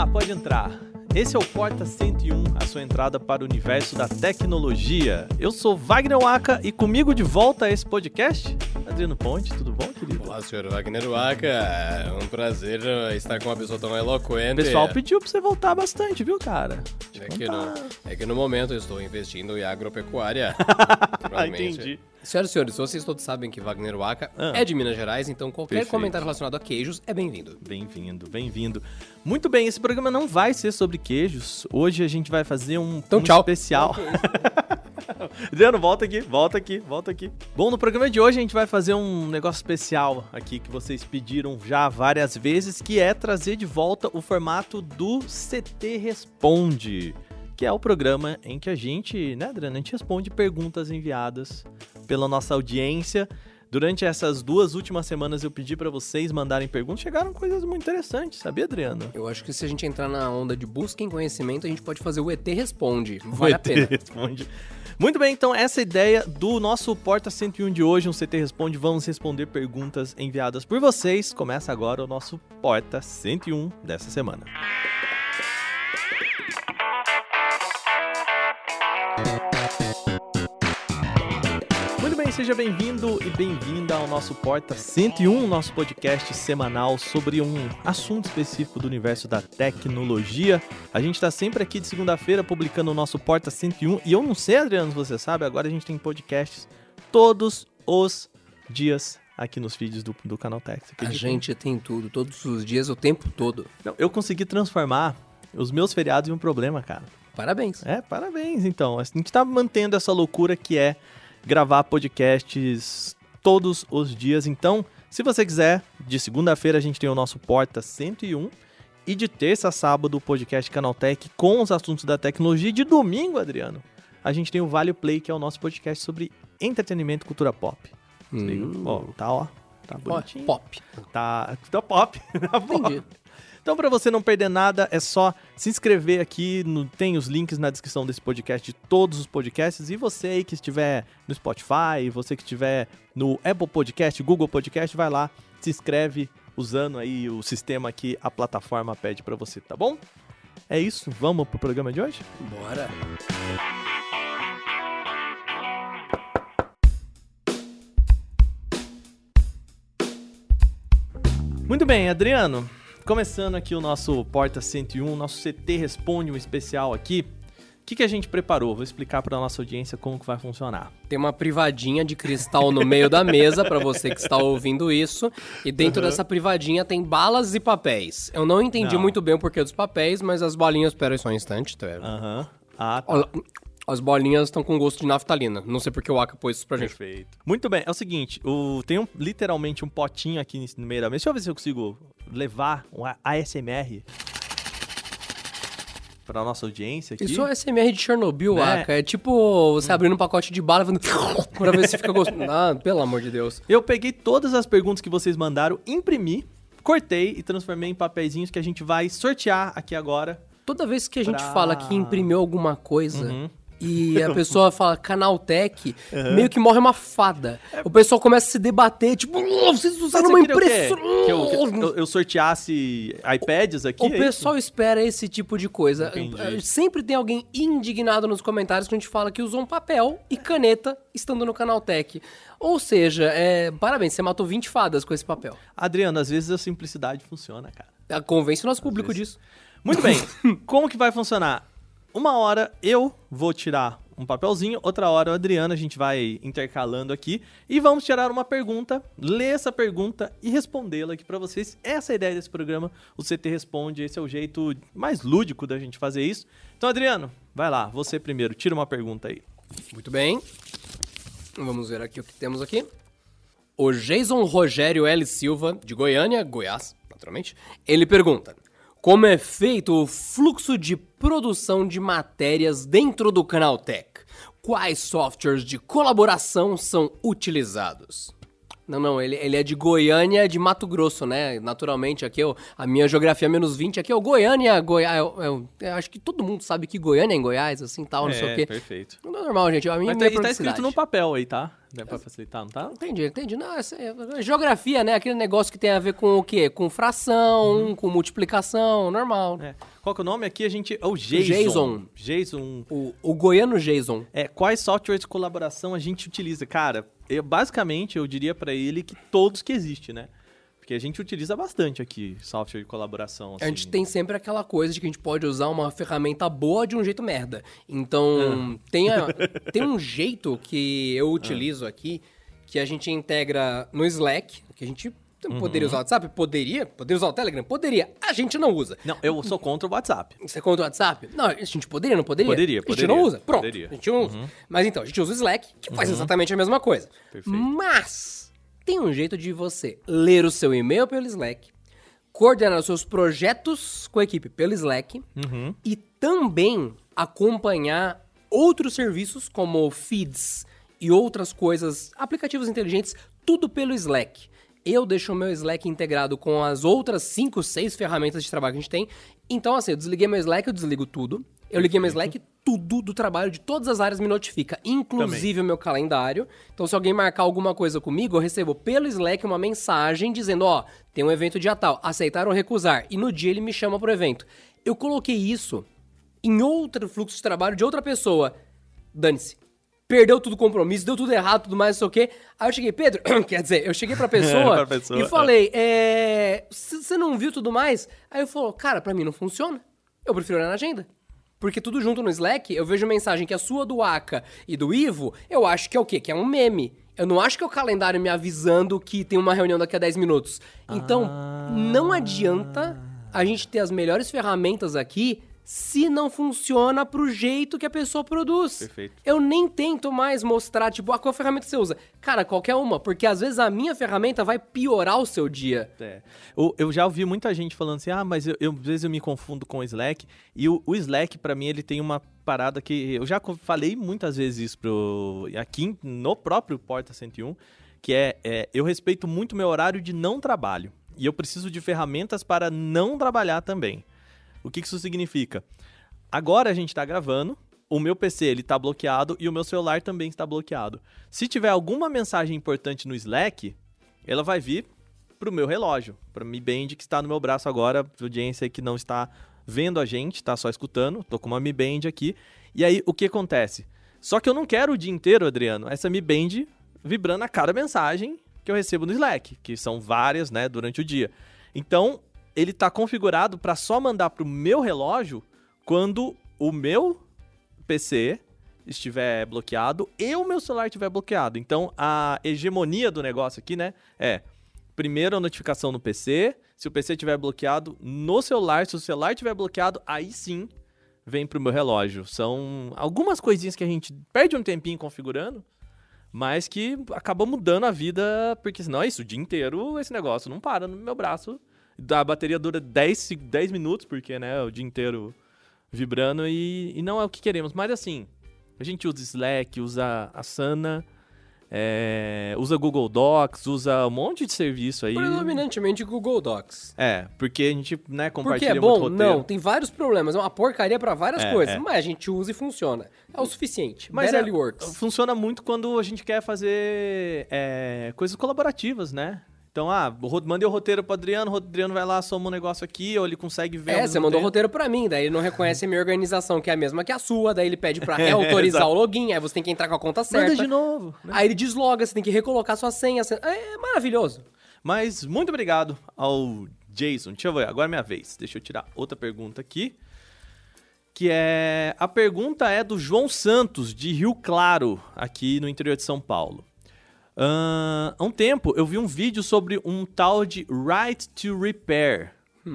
lá, pode entrar. Esse é o Porta 101, a sua entrada para o universo da tecnologia. Eu sou Wagner Waka e comigo de volta a esse podcast, Adriano Ponte. Tudo bom, querido? Olá, senhor Wagner Waka. É um prazer estar com uma pessoa tão O eloquente. pessoal pediu pra você voltar bastante, viu, cara? É que, no, é que no momento eu estou investindo em agropecuária. Ah, Provavelmente. entendi. Senhoras e senhores, vocês todos sabem que Wagner Waka Ah. é de Minas Gerais, então qualquer Perfeito. comentário relacionado a queijos é bem-vindo. Bem-vindo, bem-vindo. Muito bem, esse programa não vai ser sobre queijos. Hoje a gente vai fazer um, Então, um tchau. especial. Adriano, volta aqui, volta aqui, volta aqui. Bom, no programa de hoje a gente vai fazer um negócio especial aqui que vocês pediram já várias vezes, que é trazer de volta o formato do CT Responde, que é o programa em que a gente, né, Adriano, a gente responde perguntas enviadas pela nossa audiência. Durante essas duas últimas semanas eu pedi pra vocês mandarem perguntas, chegaram coisas muito interessantes, sabia, Adriano? Eu acho que se a gente entrar na onda de busca em conhecimento, a gente pode fazer o ET Responde. Vale a O ET pena. Responde. Muito bem, então essa é a ideia do nosso Porta 101 de hoje, um CT Responde. Vamos responder perguntas enviadas por vocês. Começa agora o nosso Porta 101 dessa semana. Muito bem, seja bem-vindo e bem-vinda ao nosso Porta 101, nosso podcast semanal sobre um assunto específico do universo da tecnologia. A gente está sempre aqui de segunda-feira publicando o nosso Porta 101 e eu não sei, Adriano, se você sabe, agora a gente tem podcasts todos os dias aqui nos feeds do, do Canal Tech. A gente tem tudo, todos os dias, o tempo todo. Não, eu consegui transformar os meus feriados em um problema, cara. Parabéns. É, parabéns, então. A gente tá mantendo essa loucura que é gravar podcasts todos os dias. Então, se você quiser, de segunda-feira a gente tem o nosso Porta 101 e de terça a sábado o podcast Canaltech com os assuntos da tecnologia. E de domingo, Adriano, a gente tem o Vale Play, que é o nosso podcast sobre entretenimento e cultura pop. Hum. Ó, tá, ó. Tá bonitinho. Pop. Tá, tá pop. Tá pop. Entendi. Então, para você não perder nada, é só se inscrever aqui. No, tem os links na descrição desse podcast de todos os podcasts. E você aí que estiver no Spotify, você que estiver no Apple Podcast, Google Podcast, vai lá, se inscreve usando aí o sistema que a plataforma pede para você, tá bom? É isso, vamos pro programa de hoje? Bora. Muito bem, Adriano. Começando aqui o nosso Porta 101, nosso CT Responde um especial aqui. O que, que a gente preparou? Vou explicar para nossa audiência como que vai funcionar. Tem uma privadinha de cristal no meio da mesa pra você que está ouvindo isso. E dentro dessa privadinha tem balas e papéis. Eu não entendi Não. muito bem o porquê dos papéis, mas as bolinhas. Pera aí só um instante. Tá? Aham. Ah, tá. Olha, As bolinhas estão com gosto de naftalina. Não sei porque o Aka pôs isso pra gente. Perfeito. Muito bem, é o seguinte, o, tem um- literalmente um potinho aqui no meio da mesa. Deixa eu ver se eu consigo levar um ASMR pra nossa audiência aqui. Isso é SMR de Chernobyl, Né? Aka. É tipo você abrindo um pacote de bala fazendo... pra ver se fica gostoso. Ah, pelo amor de Deus. Eu peguei todas as perguntas que vocês mandaram, imprimi, cortei e transformei em papeizinhos que a gente vai sortear aqui agora. Toda vez que a gente Pra- fala que imprimiu alguma coisa Uhum. E a pessoa fala Canaltech, meio que morre uma fada. O pessoal começa a se debater, tipo, "Oh, vocês usaram Você uma impressora. Que eu, que eu- eu sorteasse iPads aqui? O é isso? pessoal espera esse tipo de coisa. Entendi. Eh, Sempre tem alguém indignado nos comentários que a gente fala que usou um papel e caneta estando no Canaltech. Ou seja, é, parabéns, você matou 20 fadas com esse papel. Adriano, às vezes a simplicidade funciona, cara. Ah, Convence o nosso público disso. Muito bem. Como que vai funcionar? Uma hora eu vou tirar um papelzinho, outra hora o Adriano, a gente vai intercalando aqui e vamos tirar uma pergunta, ler essa pergunta e respondê-la aqui pra vocês. Essa é a ideia desse programa, o CT Responde, esse é o jeito mais lúdico da gente fazer isso. Então, Adriano, vai lá, você primeiro, tira uma pergunta aí. Muito bem. Vamos ver aqui o que temos aqui. O Jason Rogério L. Silva, de Goiânia, Goiás, naturalmente, ele pergunta: Como é feito o fluxo de produção de matérias dentro do Canaltech? Quais softwares de colaboração são utilizados? Não, não, ele, ele é de Goiânia, de Mato Grosso, né? Naturalmente, aqui eu, a minha geografia menos 20 aqui é o Goiânia, Goiás. Eu, eu- eu acho que todo mundo sabe que Goiânia é em Goiás, assim tal, não sei o quê. perfeito. Não é normal, gente. A minha, Mas minha tá, e tá praticidade. escrito no papel aí, tá? Né, pra facilitar, não tá? Entendi, entendi. Não, essa é geografia, né? Aquele negócio que tem a ver com o quê? Com fração, com multiplicação, normal. É. Qual que é o nome aqui? A gente. É o Jason. Jason. Jason. O, o goiano Jason. É, quais softwares de colaboração a gente utiliza? Cara, eu, basicamente eu diria pra ele que todos que existem, né? Porque a gente utiliza bastante aqui software de colaboração. A gente assim. tem sempre aquela coisa de que a gente pode usar uma ferramenta boa de um jeito merda. Então, tem, a- tem um jeito que eu utilizo aqui, que a gente integra no Slack, que a gente poderia usar o WhatsApp? Poderia. Poderia usar o Telegram? Poderia. A gente não usa. Não, eu sou contra o WhatsApp. Você conta o WhatsApp? Não, a gente poderia, não poderia? Poderia, A gente poderia. não usa. Pronto, Poderia. a gente não usa. Mas então, a gente usa o Slack, que faz exatamente a mesma coisa. Perfeito. Mas tem um jeito de você ler o seu e-mail pelo Slack, coordenar os seus projetos com a equipe pelo Slack e também acompanhar outros serviços como feeds e outras coisas, aplicativos inteligentes, tudo pelo Slack. Eu deixo o meu Slack integrado com as outras 5, 6 ferramentas de trabalho que a gente tem. Então, assim, eu desliguei meu Slack, eu desligo tudo. Eu liguei meu Slack, tudo do trabalho de todas as áreas me notifica, inclusive o meu calendário. Então, se alguém marcar alguma coisa comigo, eu recebo pelo Slack uma mensagem dizendo: Ó, tem um evento dia tal, aceitar ou recusar. E no dia ele me chama pro evento. Eu coloquei isso em outro fluxo de trabalho de outra pessoa. Dane-se. Perdeu tudo o compromisso, deu tudo errado, tudo mais, não sei o quê. Aí eu cheguei, Pedro, quer dizer, eu cheguei pra pessoa, Pra pessoa, e falei, é. Você não viu tudo mais? Aí eu falou, cara, pra mim não funciona. Eu prefiro olhar na agenda. Porque tudo junto no Slack, eu vejo mensagem que é sua do Aka e do Ivo, eu acho que é o quê? Que é um meme. Eu não acho que é o calendário me avisando que tem uma reunião daqui a 10 minutos. Então, não adianta a gente ter as melhores ferramentas aqui se não funciona pro jeito que a pessoa produz. Perfeito. Eu nem tento mais mostrar, tipo, ah, qual ferramenta você usa. Cara, qualquer uma, porque às vezes a minha ferramenta vai piorar o seu dia. É. Eu, eu já ouvi muita gente falando assim, ah, mas eu, eu- às vezes eu me confundo com o Slack. E o, o Slack, pra mim, ele tem uma parada que... Eu já falei muitas vezes isso pro, aqui no próprio Porta 101, que é, é, eu respeito muito meu horário de não trabalho. E eu preciso de ferramentas para não trabalhar também. O que isso significa? Agora a gente tá gravando, o meu PC ele tá bloqueado e o meu celular também está bloqueado. Se tiver alguma mensagem importante no Slack, ela vai vir pro meu relógio, para Mi Band que está no meu braço agora, audiência que não está vendo a gente, tá só escutando, tô com uma Mi Band aqui. E aí o que acontece? Só que eu não quero o dia inteiro, Adriano, essa Mi Band vibrando a cada mensagem que eu recebo no Slack, que são várias, né, durante o dia. Então, ele tá configurado para só mandar pro meu relógio quando o meu PC estiver bloqueado e o meu celular estiver bloqueado. Então, a hegemonia do negócio aqui, né, é primeiro a notificação no PC, se o PC estiver bloqueado no celular, se o celular estiver bloqueado, aí sim vem pro meu relógio. São algumas coisinhas que a gente perde um tempinho configurando, mas que acaba mudando a vida, porque senão é isso, o dia inteiro esse negócio não para no meu braço. A bateria dura 10, se- 10 minutos, porque, né, o dia inteiro vibrando e, e não é o que queremos. Mas assim, a gente usa Slack, usa Asana, é, usa Google Docs, usa um monte de serviço aí. Predominantemente Google Docs. É, porque a gente, né, Porque compartilha é muito bom? roteiro. Não, tem vários problemas. É uma porcaria pra várias É, coisas. é. Mas a gente usa e funciona. É o suficiente. Mas Barely é, works. funciona muito quando a gente quer fazer é, coisas colaborativas, né? Então, ah, mandei o roteiro pro Adriano, o Adriano vai lá, soma um negócio aqui, ou ele consegue ver. É, você mandou o roteiro pra mim, daí ele não reconhece a minha organização, que é a mesma que a sua, daí ele pede pra reautorizar o login, aí você tem que entrar com a conta certa. Manda de novo. né? Aí ele desloga, você tem que recolocar sua senha. É maravilhoso. Mas muito obrigado ao Jason. Deixa eu ver, agora é minha vez. Deixa eu tirar outra pergunta aqui. Que é. A pergunta é do João Santos, de Rio Claro, aqui no interior de São Paulo. Há um tempo eu vi um vídeo sobre um tal de Right to Repair.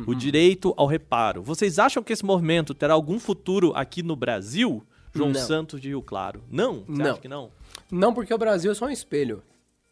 O direito ao reparo. Vocês acham que esse movimento terá algum futuro aqui no Brasil? João Não. Santos de Rio Claro. Não? Você Não. acha que não? Não porque o Brasil é só um espelho.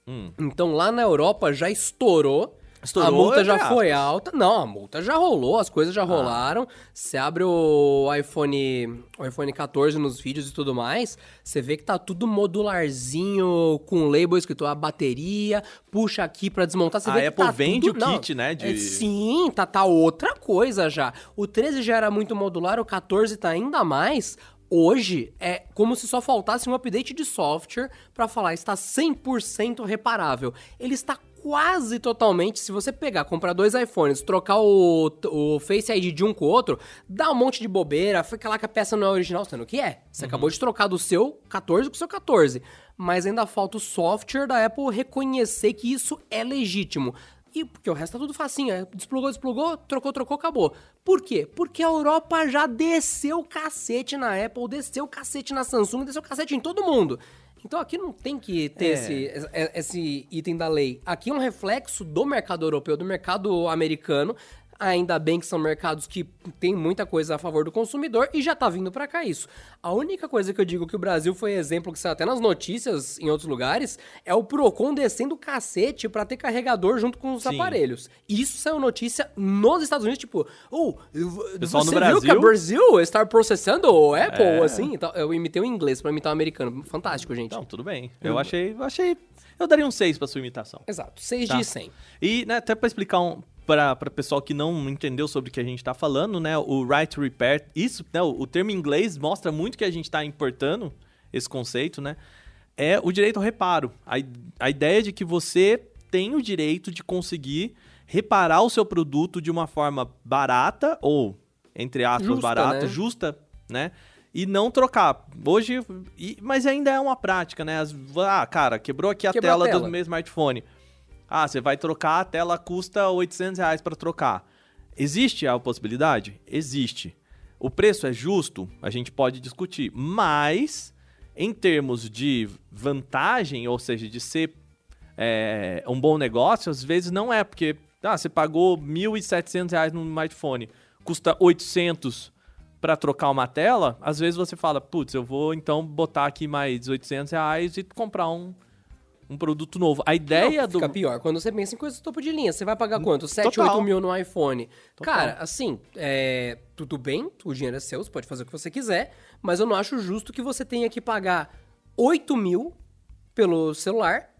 Hum. Então lá na Europa já estourou. Estourou, a multa já foi alta. Não, a multa já rolou, as coisas Ah. já rolaram. Você abre o iPhone, o iPhone 14 nos vídeos e tudo mais, você vê que tá tudo modularzinho, com label escrito a bateria, puxa aqui pra desmontar. Você A vê que Apple tá vende tudo- o Não, kit, né, de- é, sim, tá, tá outra coisa já. O 13 já era muito modular, o 14 tá ainda mais. Hoje é como se só faltasse um update de software para falar está 100% reparável. Ele está quase totalmente, se você pegar, comprar dois iPhones, trocar o, o Face ID de um com o outro, dá um monte de bobeira, fica lá que a peça não é original, sendo que é. Você uhum. acabou de trocar do seu 14 com o seu 14. Mas ainda falta o software da Apple reconhecer que isso é legítimo. E porque o resto tá tudo facinho, é, desplugou, desplugou, trocou, trocou, acabou. Por quê? Porque a Europa já desceu o cacete na Apple, desceu o cacete na Samsung, desceu o cacete em todo mundo. Então aqui não tem que ter é. esse, esse item da lei. Aqui é um reflexo do mercado europeu, do mercado americano, Ainda bem que são mercados que tem muita coisa a favor do consumidor e já tá vindo para cá isso. A única coisa que eu digo que o Brasil foi exemplo que saiu até nas notícias em outros lugares é o Procon descendo o cacete para ter carregador junto com os Sim. aparelhos. Isso saiu notícia nos Estados Unidos, tipo, oh, Pessoal você no Brasil? viu que o Brasil está processando o Apple, é. assim? Então, eu imitei o inglês para imitar o americano. Fantástico, gente. Não, tudo bem. Eu achei, eu achei eu daria um 6 pra sua imitação. Exato, 6 tá. de 100. E né, até pra explicar um, para pessoal que não entendeu sobre o que a gente está falando, né? O right to repair, isso, né? O, o termo em inglês mostra muito que a gente está importando esse conceito, né? É o direito ao reparo. A, a ideia de que você tem o direito de conseguir reparar o seu produto de uma forma barata ou entre aspas justa, barata, né? justa, né? E não trocar. Hoje, e, mas ainda é uma prática, né? As, ah, cara, quebrou aqui a, tela, a tela do meu smartphone. Ah, você vai trocar, a tela custa 800 reais para trocar. Existe a possibilidade? Existe. O preço é justo? A gente pode discutir. Mas, em termos de vantagem, ou seja, de ser é, um bom negócio, às vezes não é, porque ah, você pagou 1.700 reais no smartphone, custa 800 para trocar uma tela, às vezes você fala, putz, eu vou então botar aqui mais 800 reais e comprar um, um produto novo. A ideia não, do. Fica pior. Quando você pensa em coisas topo de linha, você vai pagar quanto? 7, Total. 8 mil no iPhone. Total. Cara, assim, é, tudo bem, o dinheiro é seu, você pode fazer o que você quiser, mas eu não acho justo que você tenha que pagar 8 mil pelo celular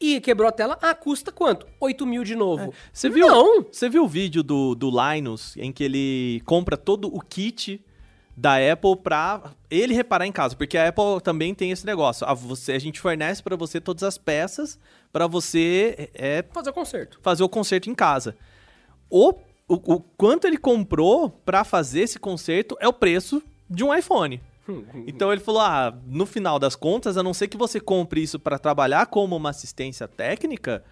e quebrou a tela. Ah, custa quanto? 8 mil de novo. É. Você viu? Não! Você viu o vídeo do, do Linus em que ele compra todo o kit da Apple para ele reparar em casa, porque a Apple também tem esse negócio. A, você, a gente fornece para você todas as peças para você é, fazer o conserto. Fazer o conserto em casa. O, o, o quanto ele comprou para fazer esse conserto é o preço de um iPhone. Então ele falou: ah, no final das contas, a não ser que você compre isso para trabalhar como uma assistência técnica,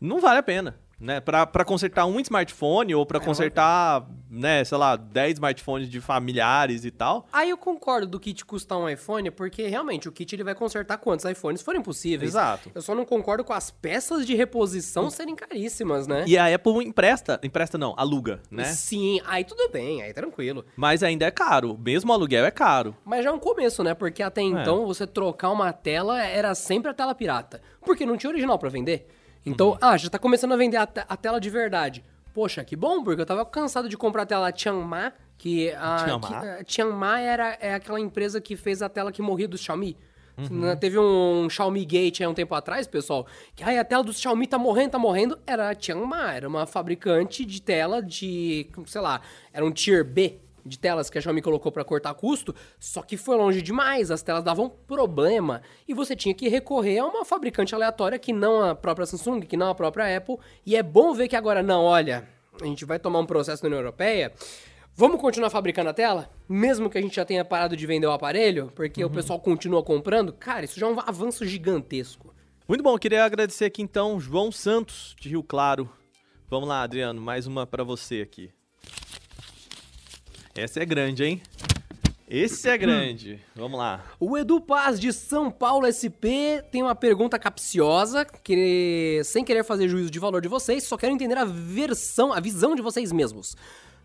não vale a pena né? Para consertar um smartphone ou para é, consertar, né, sei lá, 10 smartphones de familiares e tal. Aí eu concordo do kit custar um iPhone, porque realmente o kit ele vai consertar quantos iPhones forem possíveis. Exato. Eu só não concordo com as peças de reposição serem caríssimas, né? E a Apple empresta, empresta não, aluga, né? Sim, aí tudo bem, aí tranquilo. Mas ainda é caro, mesmo o aluguel é caro. Mas já é um começo, né? Porque até é. então você trocar uma tela era sempre a tela pirata, porque não tinha original para vender. Então, uhum. ah, já tá começando a vender a, a, tela de verdade. Poxa, que bom, porque eu tava cansado de comprar a tela Tianma, que a Tianma, Tianma era é aquela empresa que fez a tela que morria do Xiaomi. Uhum. Né, teve um Xiaomi Gate há um tempo atrás, pessoal, que ai, a tela do Xiaomi tá morrendo, tá morrendo. Era a Tianma, era uma fabricante de tela de, sei lá, era um Tier B de telas que a Xiaomi colocou para cortar custo, só que foi longe demais, as telas davam problema e você tinha que recorrer a uma fabricante aleatória que não a própria Samsung, que não a própria Apple. E é bom ver que agora não, olha, a gente vai tomar um processo na União Europeia. Vamos continuar fabricando a tela? Mesmo que a gente já tenha parado de vender o aparelho, porque uhum. o pessoal continua comprando? Cara, isso já é um avanço gigantesco. Muito bom, queria agradecer aqui então João Santos, de Rio Claro. Vamos lá, Adriano, mais uma para você aqui. Essa é grande, hein? Esse é grande. Vamos lá. O Edu Paz de São Paulo SP tem uma pergunta capciosa, que sem querer fazer juízo de valor de vocês, só quero entender a versão, a visão de vocês mesmos.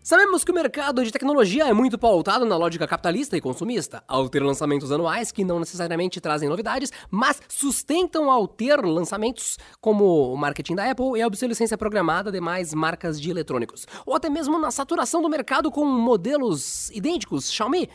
Sabemos que o mercado de tecnologia é muito pautado na lógica capitalista e consumista, ao ter lançamentos anuais que não necessariamente trazem novidades, mas sustentam ao ter lançamentos como o marketing da Apple e a obsolescência programada de mais marcas de eletrônicos, ou até mesmo na saturação do mercado com modelos idênticos Xiaomi.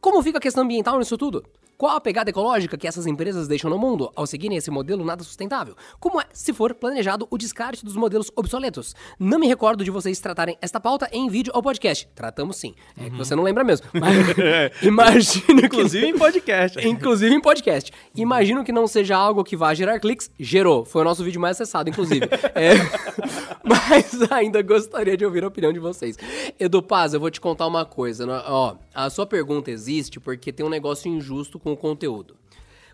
Como fica a questão ambiental nisso tudo? Qual a pegada ecológica que essas empresas deixam no mundo ao seguirem esse modelo nada sustentável? Como é, se for planejado, o descarte dos modelos obsoletos? Não me recordo de vocês tratarem esta pauta em vídeo ou podcast. Tratamos sim. É que você não lembra mesmo. Mas imagino que... Inclusive em podcast. Inclusive em podcast. Imagino que não seja algo que vá gerar cliques. Gerou. Foi o nosso vídeo mais acessado, inclusive. É, Mas ainda gostaria de ouvir a opinião de vocês. Edu Paz, eu vou te contar uma coisa. né? Ó, a sua pergunta existe porque tem um negócio injusto com o conteúdo.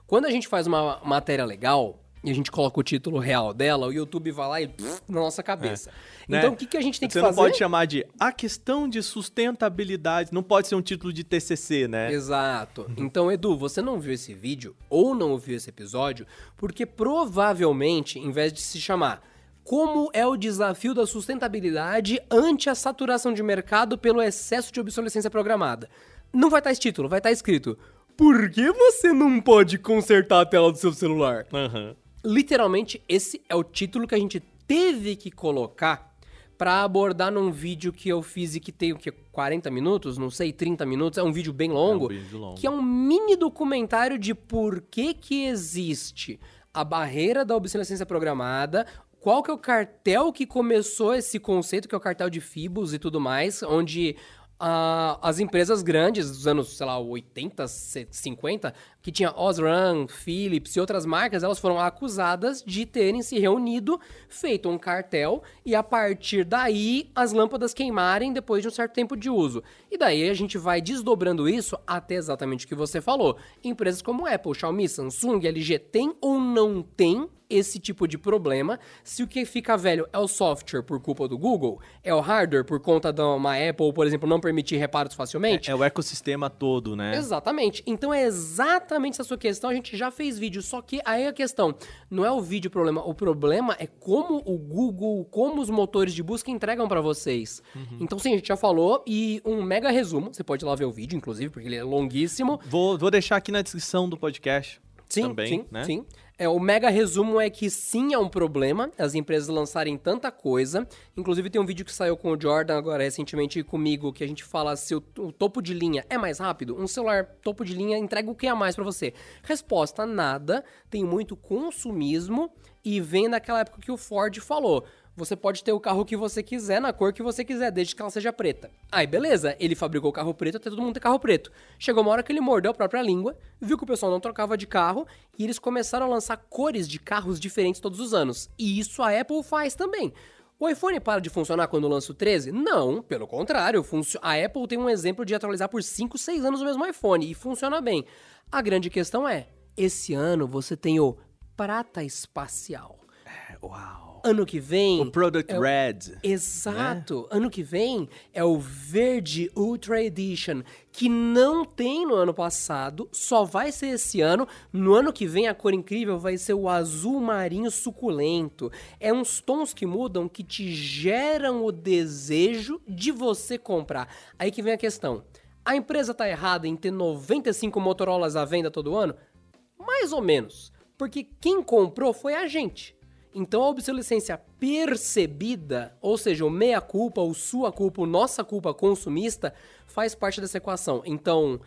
Quando a gente faz uma matéria legal e a gente coloca o título real dela, o YouTube vai lá e pff, na nossa cabeça. Né? Então o que, que a gente tem que Você fazer? não pode chamar de a questão de sustentabilidade. Não pode ser um título de TCC, né? Exato. Então, Edu, você não viu esse vídeo ou não ouviu esse episódio porque provavelmente, em vez de se chamar Como é o desafio da sustentabilidade ante a saturação de mercado pelo excesso de obsolescência programada, não vai estar esse título, vai estar escrito Por que você não pode consertar a tela do seu celular? Aham. Literalmente, esse é o título que a gente teve que colocar pra abordar num vídeo que eu fiz e que tem o que 40 minutos, não sei, 30 minutos, é um vídeo bem longo, vídeo longo. que é um mini documentário de por que que existe a barreira da obsolescência programada, qual que é o cartel que começou esse conceito, que é o cartel de Fibos e tudo mais, onde ah, as empresas grandes dos anos, sei lá, 80, 50, que tinha Osram, Philips e outras marcas, elas foram acusadas de terem se reunido, feito um cartel e a partir daí as lâmpadas queimarem depois de um certo tempo de uso. E daí a gente vai desdobrando isso até exatamente o que você falou. Empresas como Apple, Xiaomi, Samsung, LG têm ou não têm esse tipo de problema. Se o que fica velho é o software por culpa do Google, é o hardware por conta de uma Apple, por exemplo, não permitir reparos facilmente. É o ecossistema todo, né? Exatamente. Então é exatamente essa sua questão. A gente já fez vídeo, só que aí a questão não é o vídeo o problema. O problema é como o Google, como os motores de busca entregam pra vocês. Então sim, a gente já falou e um mega resumo. Você pode ir lá ver o vídeo, inclusive, porque ele é longuíssimo. Vou, vou deixar aqui na descrição do podcast. Sim, também, sim, né? sim. É, o mega resumo é que sim é um problema as empresas lançarem tanta coisa. Inclusive tem um vídeo que saiu com o Jordan agora recentemente comigo que a gente fala se o, o topo de linha é mais rápido. Um celular topo de linha entrega o que a mais pra você? Resposta: nada. Tem muito consumismo e vem daquela época que o Ford falou. Você pode ter o carro que você quiser, na cor que você quiser, desde que ela seja preta. Aí, beleza, ele fabricou o carro preto até todo mundo ter carro preto. Chegou uma hora que ele mordeu a própria língua, viu que o pessoal não trocava de carro, e eles começaram a lançar cores de carros diferentes todos os anos. E isso a Apple faz também. O iPhone para de funcionar quando lança o 13? Não, pelo contrário. A Apple tem um exemplo de atualizar por 5, 6 anos o mesmo iPhone e funciona bem. A grande questão é: esse ano você tem o prata espacial. Uau. Ano que vem. O Product é o- Red. Exato. Ano que vem é o Verde Ultra Edition, que não tem no ano passado, só vai ser esse ano. No ano que vem a cor incrível vai ser o azul marinho suculento. É uns tons que mudam que te geram o desejo de você comprar. Aí que vem a questão. A empresa tá errada em ter 95 Motorolas à venda todo ano? Mais ou menos. Porque quem comprou foi a gente. Então a obsolescência percebida, ou seja, o meia culpa, o sua culpa, o nossa culpa consumista, faz parte dessa equação. Então,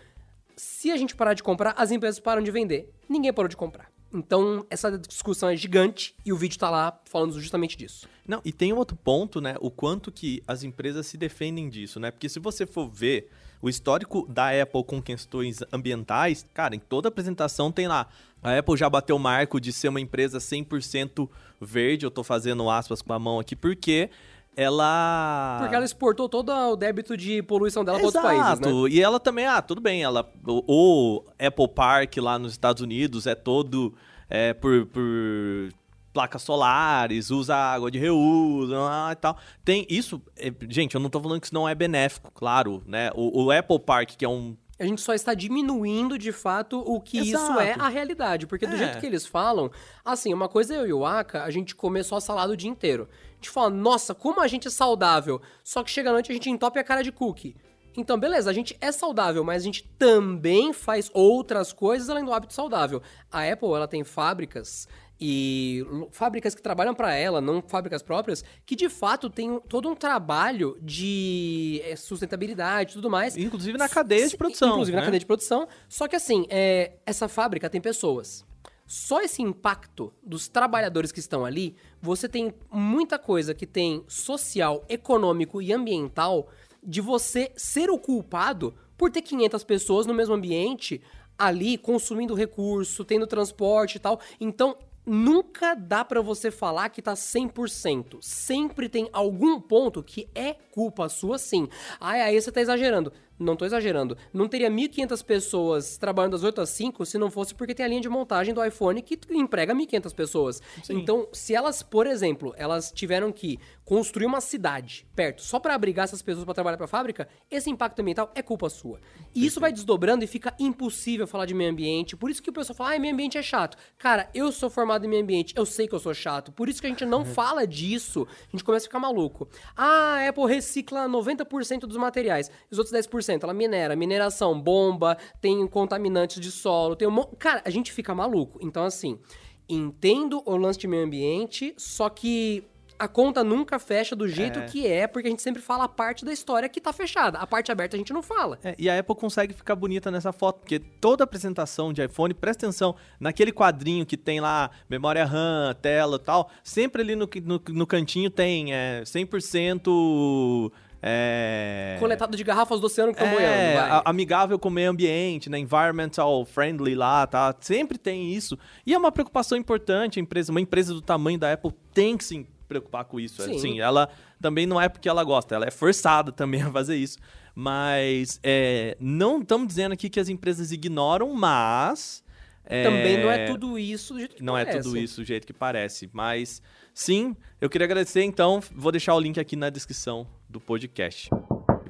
se a gente parar de comprar, as empresas param de vender. Ninguém parou de comprar. Então, essa discussão é gigante e o vídeo tá lá falando justamente disso. Não, e tem um outro ponto, né? O quanto que as empresas se defendem disso, né? Porque se você for ver o histórico da Apple com questões ambientais, cara, em toda apresentação tem lá. A Apple já bateu o marco de ser uma empresa 100% verde, eu tô fazendo aspas com a mão aqui, porque ela... Porque ela exportou todo o débito de poluição dela para outros países, né? Exato. E ela também, ah, tudo bem, ela, o, o Apple Park lá nos Estados Unidos é todo é, por, por placas solares, usa água de reuso ah, e tal. Tem isso, é, gente, eu não tô falando que isso não é benéfico, claro, né? O, o Apple Park, que é um A gente só está diminuindo de fato o que isso Exato. é a realidade. Porque do É. jeito que eles falam, assim, uma coisa é eu e o Aka, a gente come só salada o dia inteiro. A gente fala, nossa, como a gente é saudável. Só que chega à noite a gente entope a cara de cookie. Então, beleza, a gente é saudável, mas a gente também faz outras coisas além do hábito saudável. A Apple, ela tem fábricas e fábricas que trabalham para ela, não fábricas próprias, que de fato tem todo um trabalho de é, sustentabilidade e tudo mais. Inclusive na cadeia de produção. Inclusive né? na cadeia de produção. Só que assim, é, essa fábrica tem pessoas. Só esse impacto dos trabalhadores que estão ali, você tem muita coisa que tem social, econômico e ambiental de você ser o culpado por ter 500 pessoas no mesmo ambiente ali consumindo recurso, tendo transporte e tal. Então, nunca dá pra você falar que tá 100%. Sempre tem algum ponto que é culpa sua, sim. Ai, aí você tá exagerando. Não tô exagerando. Não teria 1.500 pessoas trabalhando das 8 às 5 se não fosse porque tem a linha de montagem do iPhone que emprega 1.500 pessoas. Então, se elas, por exemplo, elas tiveram que construir uma cidade perto só pra abrigar essas pessoas pra trabalhar pra fábrica, esse impacto ambiental é culpa sua. E isso vai desdobrando e fica impossível falar de meio ambiente. Por isso que o pessoal fala, ah, meio ambiente é chato. Cara, eu sou formado em meio ambiente, eu sei que eu sou chato. Por isso que a gente não fala disso, a gente começa a ficar maluco. Ah, a Apple recicla 90% dos materiais, os outros 10% ela minera. Mineração, bomba, tem contaminantes de solo, tem um monte... Cara, a gente fica maluco. Então, assim, entendo o lance de meio ambiente, só que a conta nunca fecha do jeito É. que é, porque a gente sempre fala a parte da história que tá fechada. A parte aberta a gente não fala. É, e a Apple consegue ficar bonita nessa foto, porque toda apresentação de iPhone, presta atenção, naquele quadrinho que tem lá memória RAM, tela e tal, sempre ali no, no, no cantinho tem é, 100% é, Coletado de garrafas do oceano que estão boiando, é, vai. a- amigável com o meio ambiente, né? Environmental friendly lá, tá? Sempre tem isso. E é uma preocupação importante, a empresa, uma empresa do tamanho da Apple tem que se preocupar com isso. Sim. Assim, ela também não é porque ela gosta, ela é forçada também a fazer isso. Mas é, não estamos dizendo aqui que as empresas ignoram, mas. é, Também não é tudo isso do jeito que não é parece. tudo isso do jeito que parece. Mas sim, eu queria agradecer, então. Vou deixar o link aqui na descrição do podcast.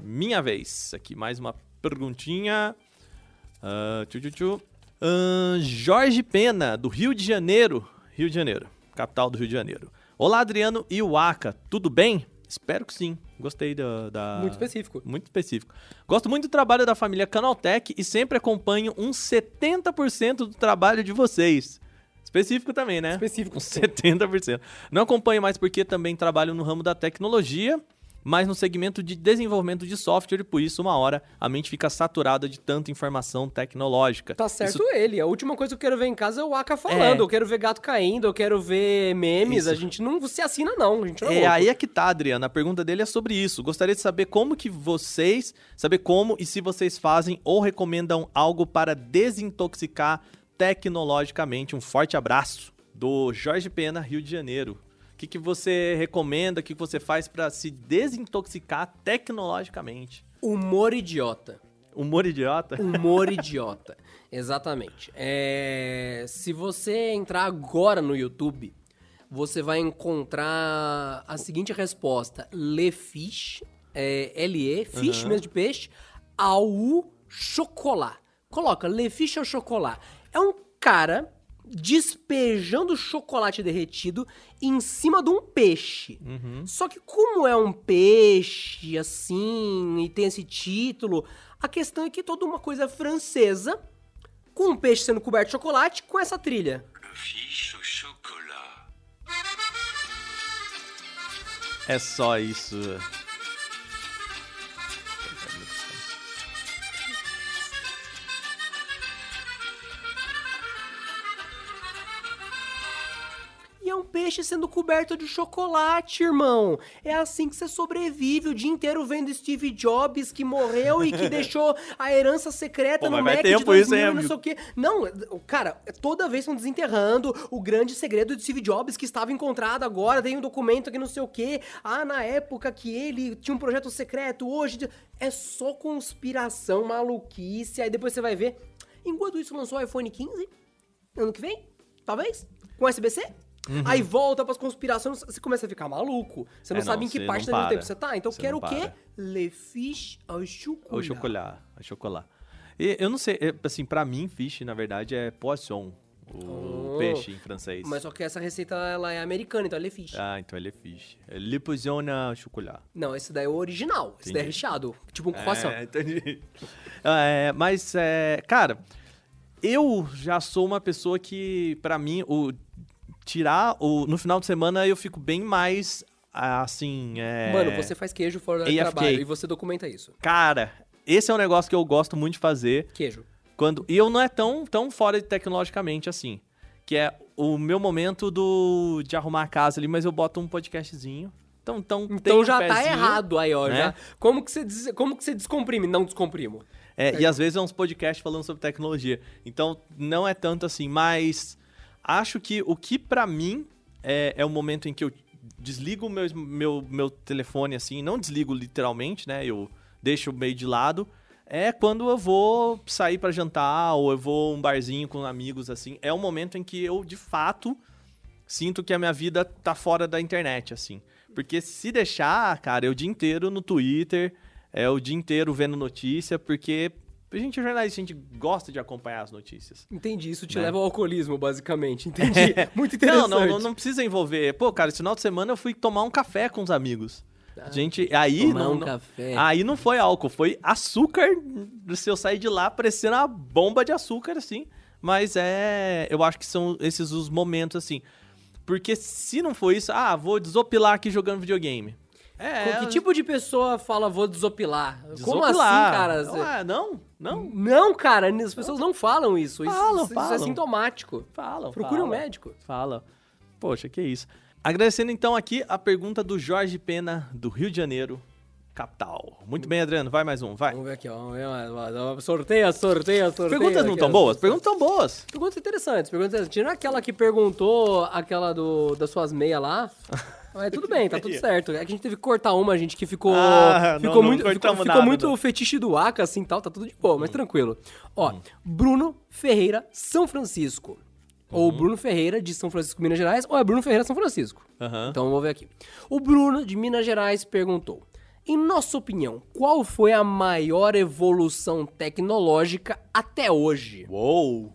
Minha vez. Aqui mais uma perguntinha. Ah, tchu, tchu, tchu. Ahn, Jorge Pena, do Rio de Janeiro. Rio de Janeiro, capital do Rio de Janeiro. Olá, Adriano e Waka, tudo bem? Espero que sim. Gostei da. da- Muito específico. muito específico. Gosto muito do trabalho da família Canaltech e sempre acompanho uns 70% do trabalho de vocês. Específico também, né? Específico. Uns 70%. Não acompanho mais porque também trabalho no ramo da tecnologia, mas no segmento de desenvolvimento de software e por isso uma hora a mente fica saturada de tanta informação tecnológica. Tá certo Isso- ele. A última coisa que eu quero ver em casa é o Aka falando. É. Eu quero ver gato caindo, eu quero ver memes. Isso. A gente não se assina, não. A gente não é, É, aí é que tá, Adriana. A pergunta dele é sobre isso. Gostaria de saber como que vocês, saber como e se vocês fazem ou recomendam algo para desintoxicar tecnologicamente. Um forte abraço do Jorge Pena, Rio de Janeiro. Que, que você recomenda, o que, que você faz para se desintoxicar tecnologicamente? Humor idiota. Humor idiota? Humor idiota. Exatamente. É, Se você entrar agora no YouTube, você vai encontrar a seguinte resposta: Le Fish, é, L-E, fish mesmo de peixe, ao chocolat. Coloca Le Fish ao chocolat. É um cara despejando chocolate derretido em cima de um peixe. Só que como é um peixe assim e tem esse título, a questão é que toda uma coisa francesa com um peixe sendo coberto de chocolate com essa trilha. É só isso. Peixe sendo coberto de chocolate, irmão. É assim que você sobrevive o dia inteiro vendo Steve Jobs que morreu e que deixou a herança secreta Pô, no Mac de tempo 2000 isso, hein, não sei o quê. Não, cara, toda vez estão desenterrando o grande segredo de Steve Jobs que estava encontrado agora, tem um documento aqui não sei o quê. Ah, na época que ele tinha um projeto secreto, hoje... É só conspiração, maluquice. Aí depois você vai ver. Enquanto isso, lançou o iPhone 15 ano que vem, talvez, com USB-C. Aí volta pras conspirações, você começa a ficar maluco. Você não Uhum. É, sabe não, em que parte do para. tempo você tá. Então Você quero o quê? para. Le fiche au chocolat. Ou chocolat. Ou chocolat. E eu não sei, é, assim, pra mim, fish, na verdade, é poisson. O Então, peixe em francês. Mas só que essa receita ela é americana, então é fish. Ah, então é fish. É Le Poison au chocolat. Não, esse daí é o original. Esse daí é Entendi. recheado. Tipo um croissant. É, entendi. É, mas, é, cara, eu já sou uma pessoa que, pra mim, o tirar o no final de semana eu fico bem mais assim, é, Mano, você faz queijo fora do AFK. trabalho e você documenta isso. cara, esse é um negócio que eu gosto muito de fazer Queijo. quando e eu não é tão tão fora de tecnologicamente assim, que é o meu momento do de arrumar a casa ali, mas eu boto um podcastzinho. Então, então, Então um já tá pezinho. errado aí, ó. né? já. Como, que você como que você descomprime? Não descomprimo. É, e às vezes é uns podcasts falando sobre tecnologia. Então, não é tanto assim, mas acho que o que pra mim é, é o momento em que eu desligo meu, meu, meu telefone, assim, não desligo literalmente, né? Eu deixo meio de lado. É quando eu vou sair pra jantar ou eu vou um barzinho com amigos, assim. É o momento em que eu, de fato, sinto que a minha vida tá fora da internet, assim. Porque se deixar, cara, é o dia inteiro no Twitter, é o dia inteiro vendo notícia, porque a gente é jornalista, a gente gosta de acompanhar as notícias. Entendi. Isso te Né? leva ao alcoolismo, basicamente. Entendi. Muito Não, interessante. não, não, não precisa envolver. Pô, cara, esse final de semana eu fui tomar um café com os amigos. Ah, gente, aí tomar não, um não- café. Aí não foi álcool, foi açúcar. Se eu sair de lá parecendo uma bomba de açúcar, assim. Mas é. Eu acho que são esses os momentos, assim. Porque se não for isso, ah, vou desopilar aqui jogando videogame. É. Que tipo de pessoa fala vou desopilar? Como desopilar. assim, cara? Ah, não? Não? Não, cara, as pessoas não falam isso. Isso, Falam, isso é falam. sintomático. Fala. Procure um fala. médico. Fala. Poxa, que isso. Agradecendo então aqui a pergunta do Jorge Pena, do Rio de Janeiro, capital. Muito bem, Adriano, vai mais um, vai. Vamos ver aqui, ó. Vamos ver mais, mais. Sorteia, sorteia, sorteia. Perguntas não aqui, tão ó. boas? Perguntas tão boas. Perguntas interessantes, perguntas interessantes. Tirando aquela que perguntou aquela do, das suas meias lá. Mas tudo bem, tá tudo certo. É que a gente teve que cortar uma, gente, que ficou. Ah, não, ficou não muito, ficou, cortamos ficou nada, muito não. fetiche do Aka, assim tal, tá tudo de boa, mas tranquilo. Ó, Bruno Ferreira, São Francisco. Ou Bruno Ferreira, de São Francisco, Minas Gerais, ou é Bruno Ferreira, São Francisco. Aham. Então vamos ver aqui. O Bruno, de Minas Gerais, perguntou: Em nossa opinião, qual foi a maior evolução tecnológica até hoje? Uou!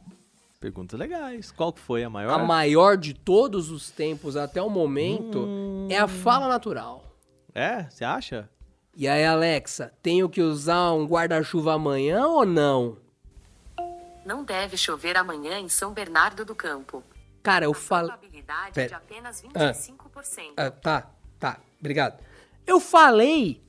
Perguntas legais. Qual que foi a maior? A maior de todos os tempos até o momento é a fala natural. É? Você acha? E aí, Alexa, tenho que usar um guarda-chuva amanhã ou não? Não deve chover amanhã em São Bernardo do Campo. Cara, eu falei. Probabilidade Pera. de apenas Ah. 25%. Ah, tá, tá, obrigado. Eu falei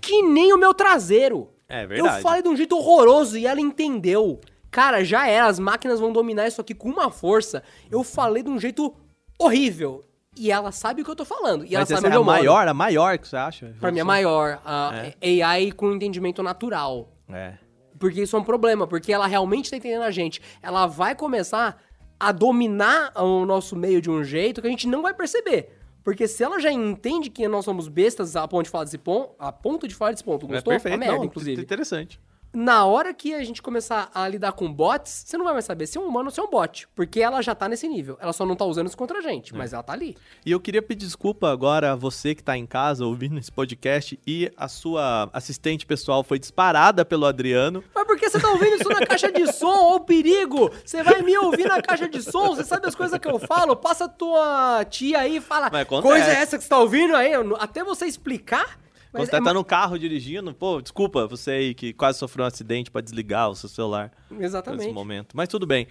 que nem o meu traseiro. Uhum. É verdade. Eu falei de um jeito horroroso e ela entendeu. Cara, já era, as máquinas vão dominar isso aqui com uma força. Eu falei de um jeito horrível. E ela sabe o que eu tô falando. E ela Mas sabe essa onde é a eu moro. maior, a maior que você acha? Pra mim é maior. A AI com entendimento natural. É. Porque isso é um problema, porque ela realmente tá entendendo a gente. Ela vai começar a dominar o nosso meio de um jeito que a gente não vai perceber. Porque se ela já entende que nós somos bestas a ponto de falar desse ponto, a ponto de falar desse ponto, É gostou? perfeito. A merda, não, inclusive. Interessante. Na hora que a gente começar a lidar com bots, você não vai mais saber se é um humano ou se é um bot. Porque ela já tá nesse nível. Ela só não tá usando isso contra a É. gente, mas ela tá ali. E eu queria pedir desculpa agora a você que tá em casa ouvindo esse podcast e a sua assistente pessoal foi disparada pelo Adriano. Mas por que você tá ouvindo isso na caixa de som? O perigo! Você vai me ouvir na caixa de som? Você sabe as coisas que eu falo? Passa a tua tia aí e fala. Coisa é essa que você tá ouvindo aí? Eu não- Até você explicar. Quando você é tá no carro dirigindo, pô, desculpa você aí que quase sofreu um acidente pra desligar o seu celular nesse Exatamente. momento. Mas tudo bem.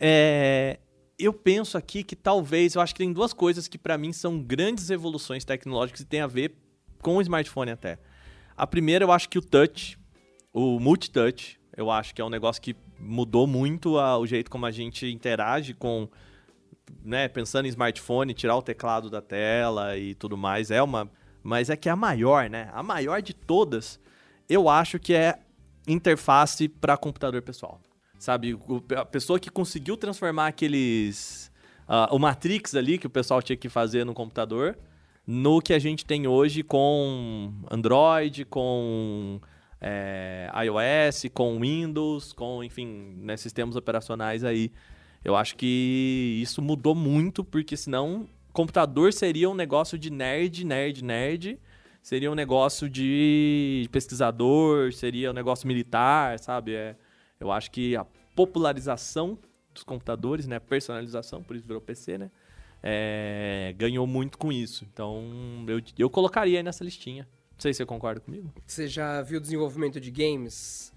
É, eu penso aqui que talvez, eu acho que tem duas coisas que pra mim são grandes evoluções tecnológicas e tem a ver com o smartphone até. A primeira, eu acho que o touch, o multitouch, eu acho que é um negócio que mudou muito a- o jeito como a gente interage com, né, pensando em smartphone, tirar o teclado da tela e tudo mais, é uma, mas é que a maior, né? A maior de todas, eu acho que é interface para computador pessoal. Sabe, a pessoa que conseguiu transformar aqueles ah, o Matrix ali que o pessoal tinha que fazer no computador no que a gente tem hoje com Android, com é, iOS, com Windows, com, enfim, né, sistemas operacionais aí. Eu acho que isso mudou muito, porque senão computador seria um negócio de nerd, nerd, nerd. Seria um negócio de pesquisador, seria um negócio militar, sabe? É, eu acho que a popularização dos computadores, né? Personalização, por isso virou PC, né? É, ganhou muito com isso. Então, eu, eu colocaria aí nessa listinha. Não sei se você concorda comigo. Você já viu o desenvolvimento de games?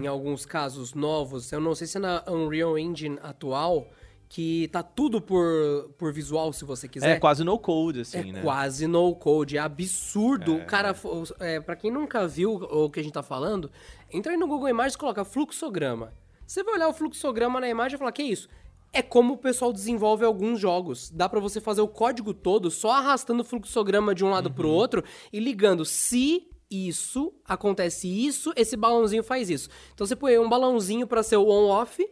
Em alguns casos novos. Eu não sei se é na Unreal Engine atual, que tá tudo por, por visual, se você quiser. É, quase no code, assim, É né? quase no code, é absurdo. O cara, é, para quem nunca viu o que a gente tá falando, entra aí no Google Imagens e coloca fluxograma. Você vai olhar o fluxograma na imagem e falar: "Que isso?" É como o pessoal desenvolve alguns jogos. Dá pra você fazer o código todo só arrastando o fluxograma de um lado pro outro e ligando se isso acontece isso, esse balãozinho faz isso. Então você põe um balãozinho pra ser o on-off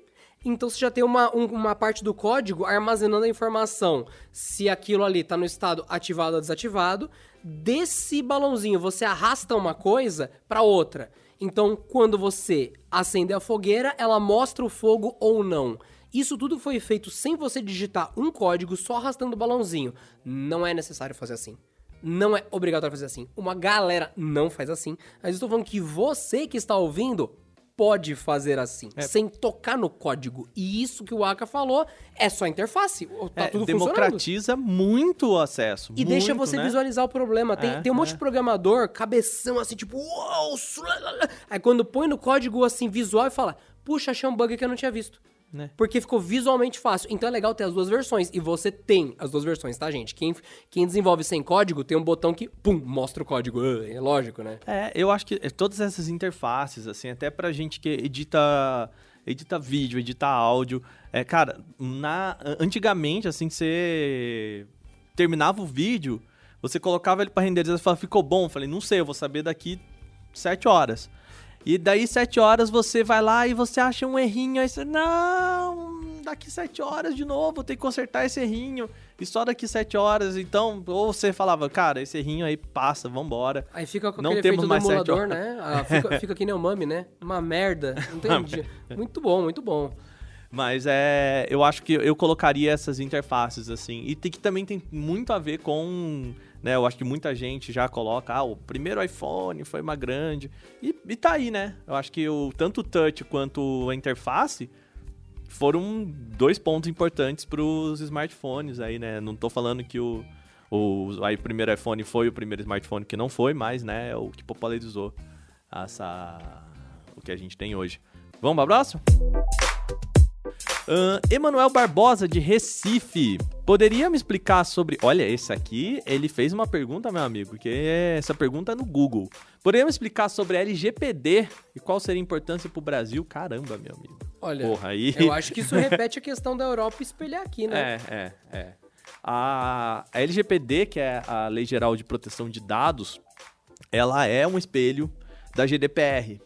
então você já tem uma, um- uma parte do código armazenando a informação se aquilo ali tá no estado ativado ou desativado. Desse balãozinho você arrasta uma coisa para outra. Então quando você acender a fogueira, ela mostra o fogo ou não. Isso tudo foi feito sem você digitar um código, só arrastando o balãozinho. Não é necessário fazer assim. Não é obrigatório fazer assim. Uma galera não faz assim. Mas estou falando que você que está ouvindo pode fazer assim, É. sem tocar no código. E isso que o Aka falou é só interface. Tá É, tudo democratiza muito o acesso. E deixa muito, você né? visualizar o problema. Tem, É, tem um monte é. de programador, cabeção assim, tipo, uou. Aí quando põe no código assim, visual e fala, puxa, achei um bug que eu não tinha visto. Né? Porque ficou visualmente fácil. Então é legal ter as duas versões. E você tem as duas versões, tá, gente? Quem, quem desenvolve sem código tem um botão que, pum, mostra o código. É lógico, né? É, eu acho que todas essas interfaces, assim, até pra gente que edita, edita vídeo, edita áudio, é, cara, na, antigamente, assim, você terminava o vídeo, você colocava ele pra renderizar e falava, ficou bom? Eu falei, não sei, eu vou saber daqui sete horas. E daí, sete horas, você vai lá e você acha um errinho, aí você, não, daqui sete horas de novo, eu tenho que consertar esse errinho, e só daqui sete horas, então, ou você falava, cara, esse errinho aí passa, vambora. Aí fica com Não aquele temos efeito do mais sete emulador, né? Ah, fica, fica que nem o Mami, né? Uma merda. Não dia. Muito bom, muito bom. Mas é. Eu acho que eu colocaria essas interfaces, assim. E tem, que também tem muito a ver com. Né, eu acho que muita gente já coloca, ah, o primeiro iPhone foi uma grande. E, e tá aí, né? Eu acho que o, tanto o touch quanto a interface foram dois pontos importantes pros smartphones aí, né? Não tô falando que o, o, aí, o primeiro iPhone foi o primeiro smartphone que não foi, mas, né, é o que popularizou essa, o que a gente tem hoje. Vamos pra próxima? Ahn, Emanuel Barbosa, de Recife. Poderia me explicar sobre. Olha, esse aqui, ele fez uma pergunta, meu amigo, que é essa pergunta é no Google. Poderia me explicar sobre LGPD e qual seria a importância pro Brasil? Caramba, meu amigo. Olha, Porra, aí. eu acho que isso repete a questão da Europa espelhar aqui, né? É, é, é. A, a LGPD, que é a Lei Geral de Proteção de Dados, ela é um espelho da GDPR,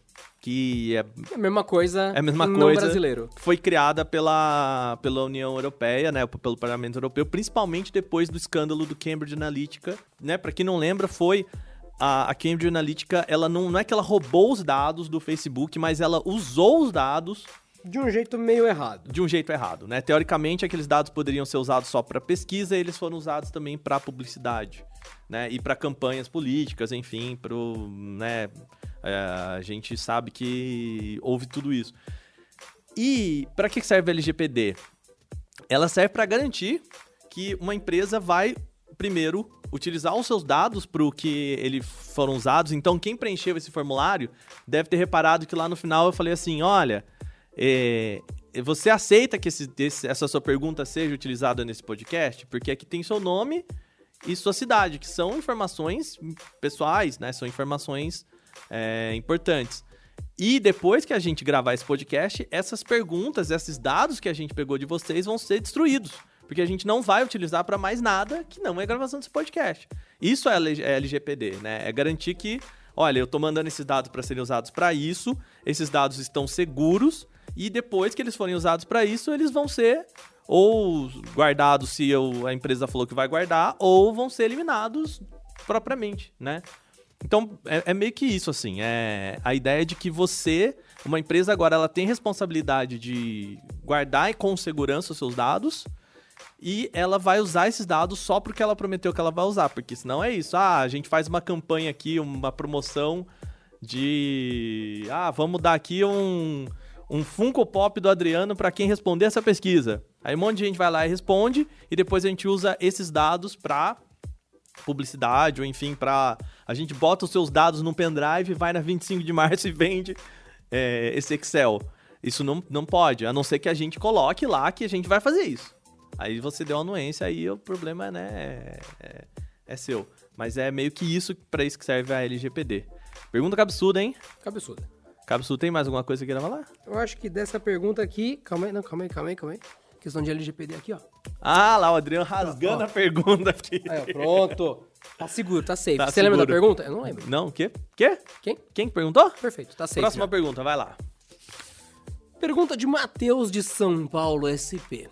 que é É a mesma coisa É a mesma coisa. brasileiro. foi criada pela, pela União Europeia, né, pelo Parlamento Europeu, principalmente depois do escândalo do Cambridge Analytica, né? Para quem não lembra, foi a, a Cambridge Analytica, ela não, não é que ela roubou os dados do Facebook, mas ela usou os dados De um jeito meio errado. de um jeito errado, né? Teoricamente, aqueles dados poderiam ser usados só para pesquisa, e eles foram usados também para publicidade, né? E para campanhas políticas, enfim, pro, né? é, a gente sabe que houve tudo isso. E para que serve a LGPD? Ela serve para garantir que uma empresa vai primeiro utilizar os seus dados para o que eles foram usados. Então, quem preencheu esse formulário deve ter reparado que lá no final eu falei assim: olha, é, você aceita que esse- esse- essa sua pergunta seja utilizada nesse podcast? Porque aqui tem seu nome e sua cidade, que são informações pessoais, né? São informações é, importantes. E depois que a gente gravar esse podcast, essas perguntas, esses dados que a gente pegou de vocês vão ser destruídos. Porque a gente não vai utilizar para mais nada que não é gravação desse podcast. Isso é L- é LGPD, né? É garantir que, olha, eu tô mandando esses dados para serem usados para isso, esses dados estão seguros e depois que eles forem usados para isso, eles vão ser ou guardados se a empresa falou que vai guardar, ou vão ser eliminados propriamente, né? Então, é, é meio que isso, assim. É a ideia de que você, uma empresa agora, ela tem responsabilidade de guardar com segurança os seus dados e ela vai usar esses dados só porque ela prometeu que ela vai usar. Porque senão é isso. Ah, a gente faz uma campanha aqui, uma promoção de. Ah, vamos dar aqui um, um Funko Pop do Adriano pra quem responder essa pesquisa. Aí um monte de gente vai lá e responde, e depois a gente usa esses dados pra publicidade, ou enfim, pra. A gente bota os seus dados num pendrive, vai na 25 de março e vende é, esse Excel. Isso não, não pode, a não ser que a gente coloque lá que a gente vai fazer isso. Aí você deu anuência, aí o problema né, é, é, é seu. Mas é meio que isso, pra isso que serve a LGPD. Pergunta cabeçuda, hein? Cabeçuda. Cabeçudo, tem mais alguma coisa que queira falar? Eu acho que dessa pergunta aqui. Calma aí, não, calma aí, calma aí, calma aí. Questão de LGPD aqui, ó. Ah, lá, o Adriano rasgando a pergunta aqui. Aí, ó, pronto. Tá seguro, tá safe. Tá Você lembra da seguro. pergunta? Eu não lembro. Não, o quê? Quê? Quem? Quem que perguntou? Perfeito, tá safe. Próxima já. pergunta, vai lá. Pergunta de Matheus de São Paulo SP.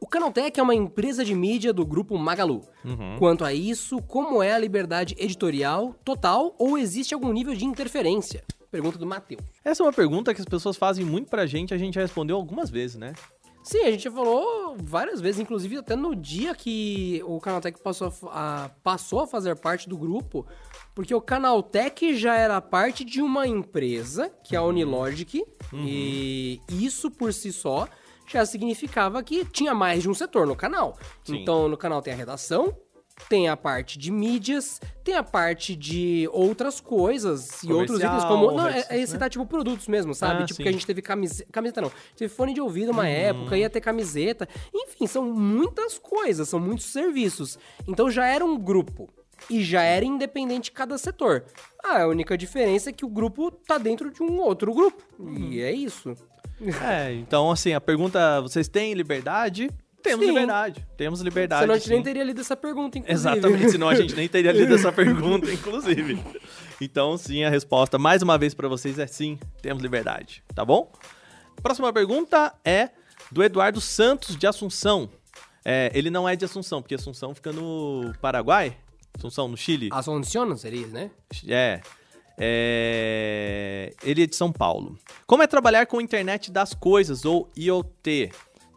O Canaltech é uma empresa de mídia do grupo Magalu. Uhum. Quanto a isso, como é a liberdade editorial total ou existe algum nível de interferência? Pergunta do Matheus. Essa é uma pergunta que as pessoas fazem muito pra gente, a gente já respondeu algumas vezes, né? Sim, a gente já falou várias vezes, inclusive até no dia que o Canaltech passou a, passou a fazer parte do grupo, porque o Canaltech já era parte de uma empresa, que é a Unilogic, e isso por si só já significava que tinha mais de um setor no canal. Sim. Então, no canal tem a redação, tem a parte de mídias, tem a parte de outras coisas e outros itens como... Não, é, é citar, tipo, produtos mesmo, sabe? Ah, tipo, sim. que a gente teve camiseta... Camiseta não. Teve fone de ouvido uma época, ia ter camiseta. Enfim, são muitas coisas, são muitos serviços. Então já era um grupo. E já era independente cada setor. Ah, a única diferença é que o grupo tá dentro de um outro grupo. E é isso. É, então assim, a pergunta, vocês têm liberdade? Temos Sim. liberdade. Temos liberdade. Senão a gente nem teria lido essa pergunta, inclusive. Exatamente, senão a gente nem teria lido essa pergunta, inclusive. Então, sim, a resposta, mais uma vez pra vocês, é sim, temos liberdade, tá bom? Próxima pergunta é do Eduardo Santos, de Assunção. É, ele não é de Assunção, porque Assunção fica no Paraguai. Assunção, no Chile. Assunção seria, né? É. É, Ele é de São Paulo. Como é trabalhar com internet das coisas, ou IoT?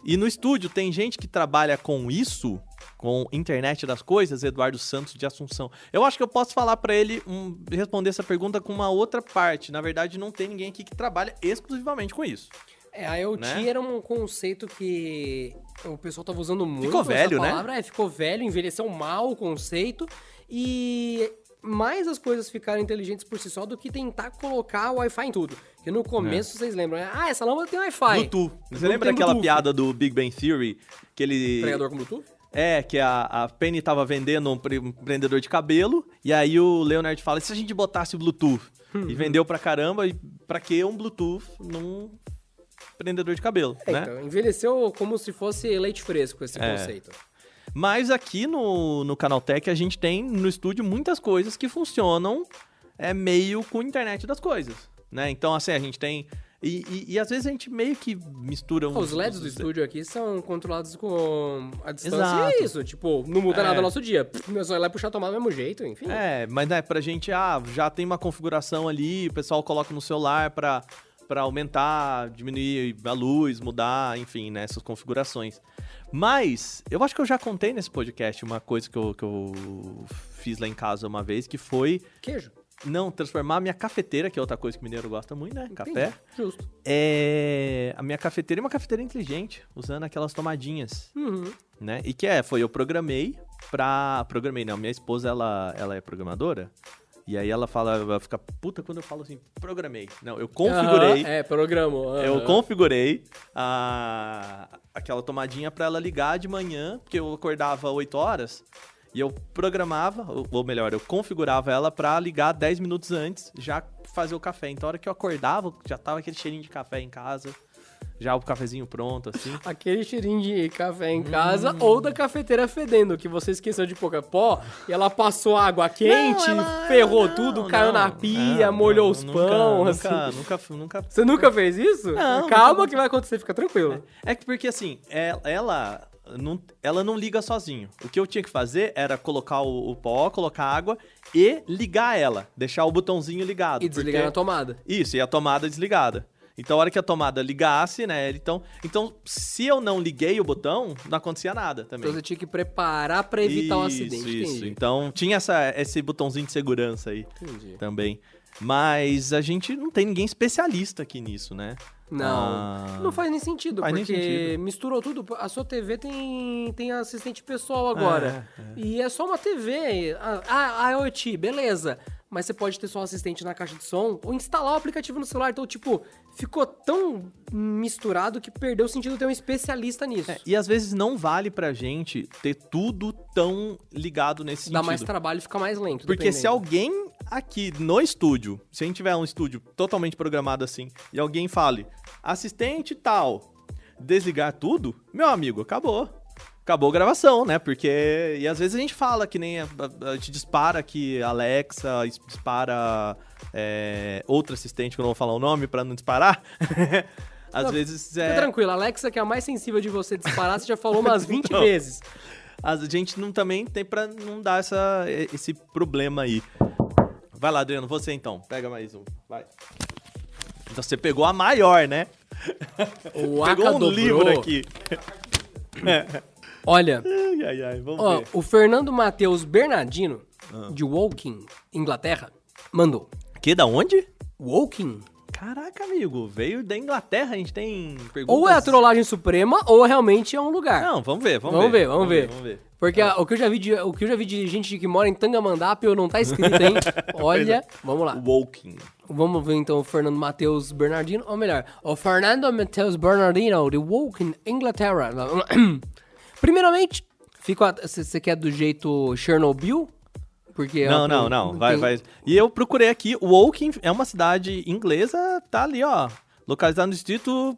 E no estúdio tem gente que trabalha com isso, com internet das coisas, Eduardo Santos de Assunção. Eu acho que eu posso falar pra ele um, responder essa pergunta com uma outra parte. Na verdade, não tem ninguém aqui que trabalha exclusivamente com isso. É, a IoT Né? era um conceito que o pessoal tava usando muito. Ficou velho, né? palavra. É, ficou velho, envelheceu mal o conceito. E mais as coisas ficaram inteligentes por si só do que tentar colocar o Wi-Fi em tudo. Porque no começo, vocês lembram, né? Ah, essa lâmpada tem Wi-Fi. Bluetooth. Você lembra daquela Bluetooth. piada do Big Bang Theory? Que ele. Pregador com Bluetooth? É, que a, a Penny tava vendendo um, pre- um prendedor de cabelo, e aí o Leonard fala, e se a gente botasse Bluetooth? e vendeu pra caramba, e pra que um Bluetooth num prendedor de cabelo, É, né? então, envelheceu como se fosse leite fresco esse É. conceito. Mas aqui no, no Canaltech a gente tem no estúdio muitas coisas que funcionam é, meio com a internet das coisas, né? Então, assim, a gente tem... E, e- e às vezes a gente meio que mistura uns... Os LEDs do estúdio aqui são controlados com a distância Exato. e é isso. Tipo, não muda É. nada no nosso dia. Meu celular puxar a tomada do mesmo jeito, enfim. É, mas né, pra gente, ah, já tem uma configuração ali, o pessoal coloca no celular pra, pra aumentar, diminuir a luz, mudar, enfim, né, essas configurações. Mas, eu acho que eu já contei nesse podcast uma coisa que eu, que eu fiz lá em casa uma vez, que foi, Queijo. não, transformar a minha cafeteira, que é outra coisa que o mineiro gosta muito, né, café, Entendi. Justo. é a minha cafeteira é uma cafeteira inteligente, usando aquelas tomadinhas Uhum. né? E que é, foi eu programei pra. Programei, não. Minha esposa, ela, ela é programadora. E aí ela fala, ela fica puta quando eu falo assim, programei. Não, eu configurei. É, programa. Eu configurei a, aquela tomadinha pra ela ligar de manhã, porque eu acordava 8 horas. E eu programava, ou- ou melhor, eu configurava ela pra ligar 10 minutos antes, já fazer o café. Então, a hora que eu acordava, já tava aquele cheirinho de café em casa, já o cafezinho pronto, assim. Aquele cheirinho de café em casa ou da cafeteira fedendo, que você esqueceu de pouca pó e ela passou água quente, Não, ela- ferrou não, tudo, caiu não, na pia, não, molhou os nunca, pão, nunca, assim. Nunca, nunca, Você nunca fez isso? Calma nunca- que vai acontecer, fica tranquilo. É que porque assim, ela, ela não, ela não liga sozinho. O que eu tinha que fazer era colocar o, o pó, colocar água e ligar ela. Deixar o botãozinho ligado. E desligar porque- na tomada. Isso, e a tomada desligada. Então, a hora que a tomada ligasse, né? Então, então, se eu não liguei o botão, não acontecia nada também. Então você tinha que preparar pra evitar o Isso, acidente. Isso, Entendi. Então, tinha essa, esse botãozinho de segurança aí Entendi. também. Mas a gente não tem ninguém especialista aqui nisso, né? Não, Ah. não faz nem sentido, Faz nem porque sentido. misturou tudo. A sua TV tem, tem assistente pessoal agora. E é só uma TV. Ah, a IoT, beleza. Mas você pode ter só um assistente na caixa de som ou instalar o aplicativo no celular. Então, tipo, ficou tão misturado que perdeu o sentido de ter um especialista nisso. É, e às vezes não vale pra gente ter tudo tão ligado nesse Dá sentido. mais trabalho e fica mais lento. Porque se dependendo. alguém aqui no estúdio, se a gente tiver um estúdio totalmente programado assim, e alguém fale, assistente tal, desligar tudo, meu amigo, acabou. Acabou a gravação, né? Porque. E às vezes a gente fala que nem. A, a- a gente dispara aqui Alexa, dispara é, outro assistente, que eu não vou falar o nome pra não disparar. às Não, vezes Fica é. tranquilo, a Alexa, que é a mais sensível de você disparar, você já falou umas 20 Não. vezes. A gente não também tem pra não dar essa, esse problema aí. Vai lá, Adriano, você então. Pega mais um. Vai. Então você pegou a maior, né? O Pegou um dobrou. livro aqui. Olha, Ai, ai, ai. Vamos Ó, ver. o Fernando Matheus Bernardino, Ah. de Woking, Inglaterra, mandou. Que, da onde? Woking? Caraca, amigo. Veio da Inglaterra, a gente tem perguntas... Ou é a trollagem suprema, ou realmente é um lugar. Não, vamos ver, vamos, Vamos ver, vamos ver. Vamos ver. Porque a- o, que eu já vi de, o que eu já vi de gente que mora em Tangamandapio não tá escrito, hein? Olha, vamos lá. Woking. Vamos ver então o Fernando Matheus Bernardino, ou melhor, o Fernando Matheus Bernardino, de Woking, Inglaterra. Primeiramente, você quer do jeito Chernobyl? Porque Não, é não, um- não. Vai, tem- vai. E eu procurei aqui. Woking é uma cidade inglesa, tá ali, ó. Localizada no distrito.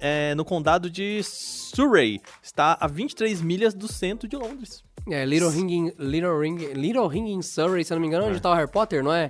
é, no condado de Surrey. Está a 23 milhas do centro de Londres. É, Little Ring, in- Little Ring, Little Ring in Surrey, se eu não me engano, onde tá o Harry Potter, não é?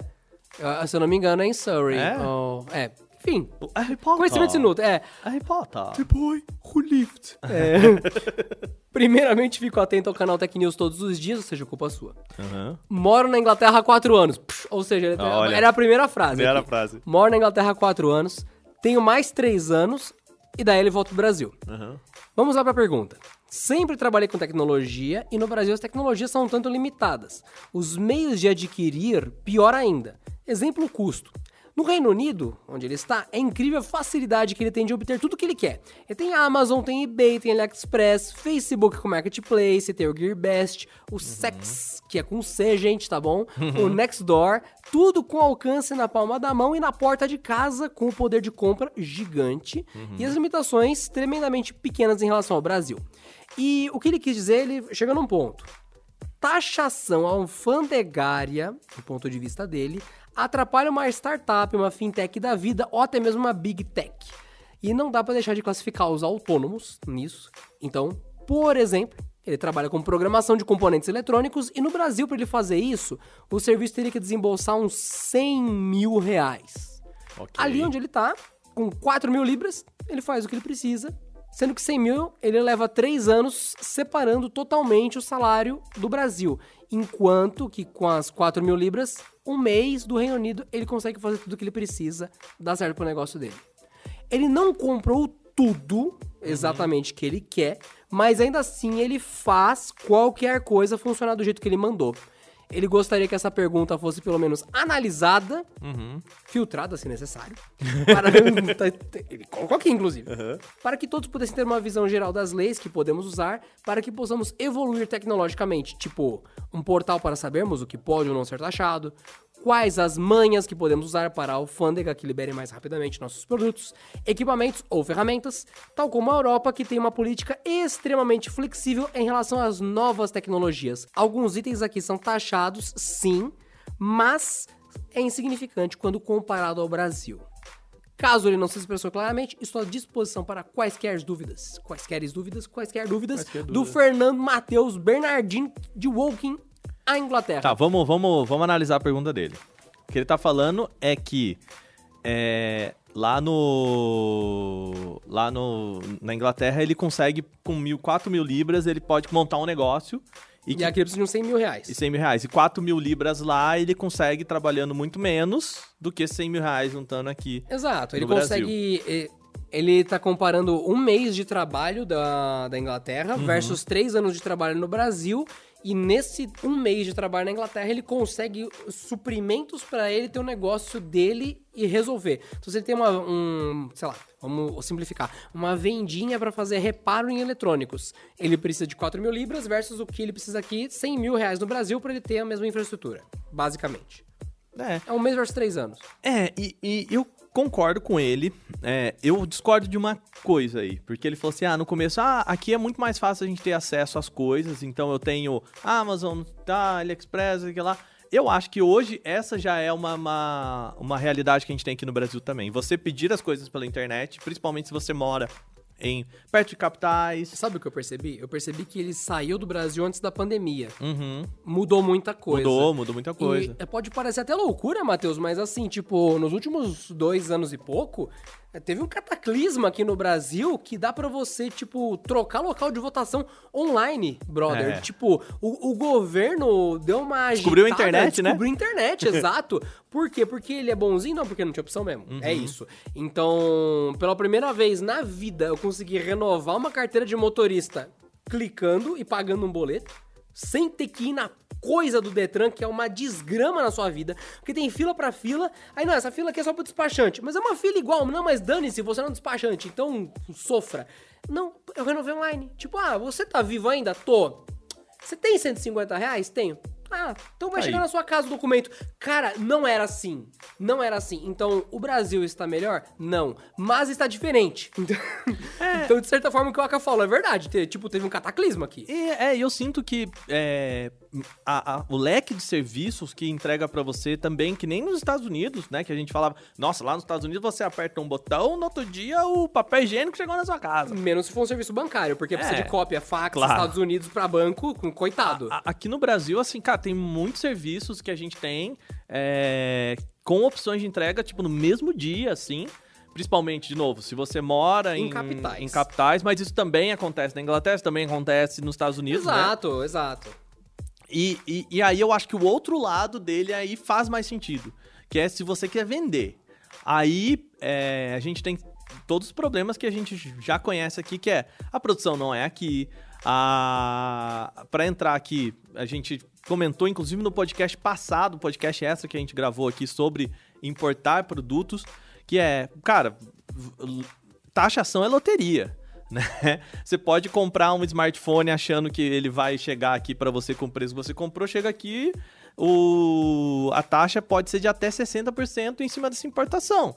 Ah, Se eu não me engano, é em Surrey. É? Oh, é. Enfim, O Harry Potter. conhecimento inútil. É, Harry Potter. boy who lived. Primeiramente, fico atento ao canal Tech News todos os dias, ou seja, culpa sua. Aham. Moro na Inglaterra há quatro anos. Psh, ou seja, Olha. era a primeira frase. Primeira aqui. frase. Moro na Inglaterra há quatro anos, tenho mais três anos e daí ele volta pro Brasil. Aham. Vamos lá pra pergunta. Sempre trabalhei com tecnologia e no Brasil as tecnologias são um tanto limitadas. Os meios de adquirir, pior ainda. Exemplo, custo. No Reino Unido, onde ele está, é incrível a facilidade que ele tem de obter tudo o que ele quer. Ele tem Amazon, tem eBay, tem AliExpress, Facebook com Marketplace, tem o GearBest, o Sex, que é com C, gente, tá bom? O Nextdoor, tudo com alcance na palma da mão e na porta de casa, com o poder de compra gigante e as limitações tremendamente pequenas em relação ao Brasil. E o que ele quis dizer, ele chega num ponto taxação alfandegária, do ponto de vista dele, atrapalha uma startup, uma fintech da vida ou até mesmo uma big tech. E não dá pra deixar de classificar os autônomos nisso. Então, por exemplo, ele trabalha com programação de componentes eletrônicos e no Brasil, para ele fazer isso, o serviço teria que desembolsar uns 100 mil reais. Ok. Ali onde ele tá, com 4 mil libras, ele faz o que ele precisa. Sendo que 100 mil, ele leva 3 anos separando totalmente o salário do Brasil. Enquanto que com as 4 mil libras, um mês do Reino Unido, ele consegue fazer tudo o que ele precisa, dar certo pro negócio dele. Ele não comprou tudo exatamente que ele quer, mas ainda assim ele faz qualquer coisa funcionar do jeito que ele mandou. Ele gostaria que essa pergunta fosse pelo menos analisada, filtrada se necessário. Para... ele colocou aqui, inclusive. Para que todos pudessem ter uma visão geral das leis que podemos usar para que possamos evoluir tecnologicamente. Tipo, um portal para sabermos o que pode ou não ser taxado, quais as manhas que podemos usar para a alfândega que libere mais rapidamente nossos produtos, equipamentos ou ferramentas, tal como a Europa que tem uma política extremamente flexível em relação às novas tecnologias. Alguns itens aqui são taxados, sim, mas é insignificante quando comparado ao Brasil. Caso ele não se expressou claramente, estou à disposição para quaisquer dúvidas. Quaisquer dúvidas, quaisquer dúvidas, do Fernando Matheus Bernardino de Woking, a Inglaterra. Tá, vamos, vamos, vamos analisar a pergunta dele. O que ele tá falando é que é, lá no. Lá no, na Inglaterra ele consegue, com mil, 4 mil libras, ele pode montar um negócio e, E que, aqui ele precisa de uns 100 mil reais. e 100 mil reais. E 4 mil libras lá ele consegue trabalhando muito menos do que 100 mil reais juntando aqui. Exato, ele consegue. eh, Ele tá comparando um mês de trabalho da, da Inglaterra Uhum. versus três anos de trabalho no Brasil. E nesse um mês de trabalho na Inglaterra, ele consegue suprimentos pra ele ter um negócio dele e resolver. Então, se ele tem uma, um, sei lá, vamos simplificar, uma vendinha pra fazer reparo em eletrônicos, ele precisa de 4 mil libras versus o que ele precisa aqui, 100 mil reais no Brasil pra ele ter a mesma infraestrutura, basicamente. É, É um mês versus três anos. É, e, e eu concordo com ele. É, eu discordo de uma coisa aí. Porque ele falou assim: ah, no começo, ah, aqui é muito mais fácil a gente ter acesso às coisas. Então eu tenho Amazon, tá, AliExpress, aquilo lá. Eu acho que hoje essa já é uma, uma, uma realidade que a gente tem aqui no Brasil também. Você pedir as coisas pela internet, principalmente se você mora em perto de capitais. Sabe o que eu percebi? Eu percebi que ele saiu do Brasil antes da pandemia. Uhum. Mudou muita coisa. Mudou, mudou muita coisa. E, é, pode parecer até loucura, Matheus, mas assim, tipo, nos últimos dois anos e pouco, teve um cataclisma aqui no Brasil que dá pra você, tipo, trocar local de votação online, brother. É. Tipo, o, o governo deu uma Descobriu a internet, né? Descobriu a internet, exato. Por quê? Porque ele é bonzinho? Não, porque não tinha opção mesmo. Uhum. É isso. Então, pela primeira vez na vida, eu consegui renovar uma carteira de motorista clicando e pagando um boleto, sem ter que ir na coisa do Detran, que é uma desgrama na sua vida, porque tem fila pra fila, aí não, essa fila aqui é só pro despachante, mas é uma fila igual, não, mas dane-se, você não é um despachante, então sofra. Não, eu renovei online. Tipo, ah, você tá vivo ainda? Tô. Você tem 150 reais? Tenho. Ah, então vai Aí. chegar na sua casa o documento. Cara, não era assim. Não era assim. Então, o Brasil está melhor? Não. Mas está diferente. Então, de certa forma, o que o Aka falou é verdade. Tipo, teve um cataclisma aqui. E, é, eu sinto que é, a- a- o leque de serviços que entrega pra você também, que nem nos Estados Unidos, né? Que a gente falava, nossa, lá nos Estados Unidos você aperta um botão, no outro dia o papel higiênico chegou na sua casa. Menos se for um serviço bancário, porque precisa É, de cópia, fax, claro. Estados Unidos pra banco, coitado. A- aqui no Brasil, assim, cara, tem muitos serviços que a gente tem é, com opções de entrega, tipo, no mesmo dia, assim. Principalmente, de novo, se você mora Em em, capitais. em capitais, mas isso também acontece na Inglaterra, isso também acontece nos Estados Unidos, né? exato, exato. E, e, e aí eu acho que o outro lado dele aí faz mais sentido. Que é se você quer vender. Aí é, a gente tem todos os problemas que a gente já conhece aqui, que é a produção não é aqui. A... Para entrar aqui, a gente comentou, inclusive no podcast passado, podcast extra que a gente gravou aqui sobre importar produtos, que é, cara, taxação é loteria. Né? Você pode comprar um smartphone achando que ele vai chegar aqui para você com o preço que você comprou, chega aqui, o... a taxa pode ser de até 60% em cima dessa importação.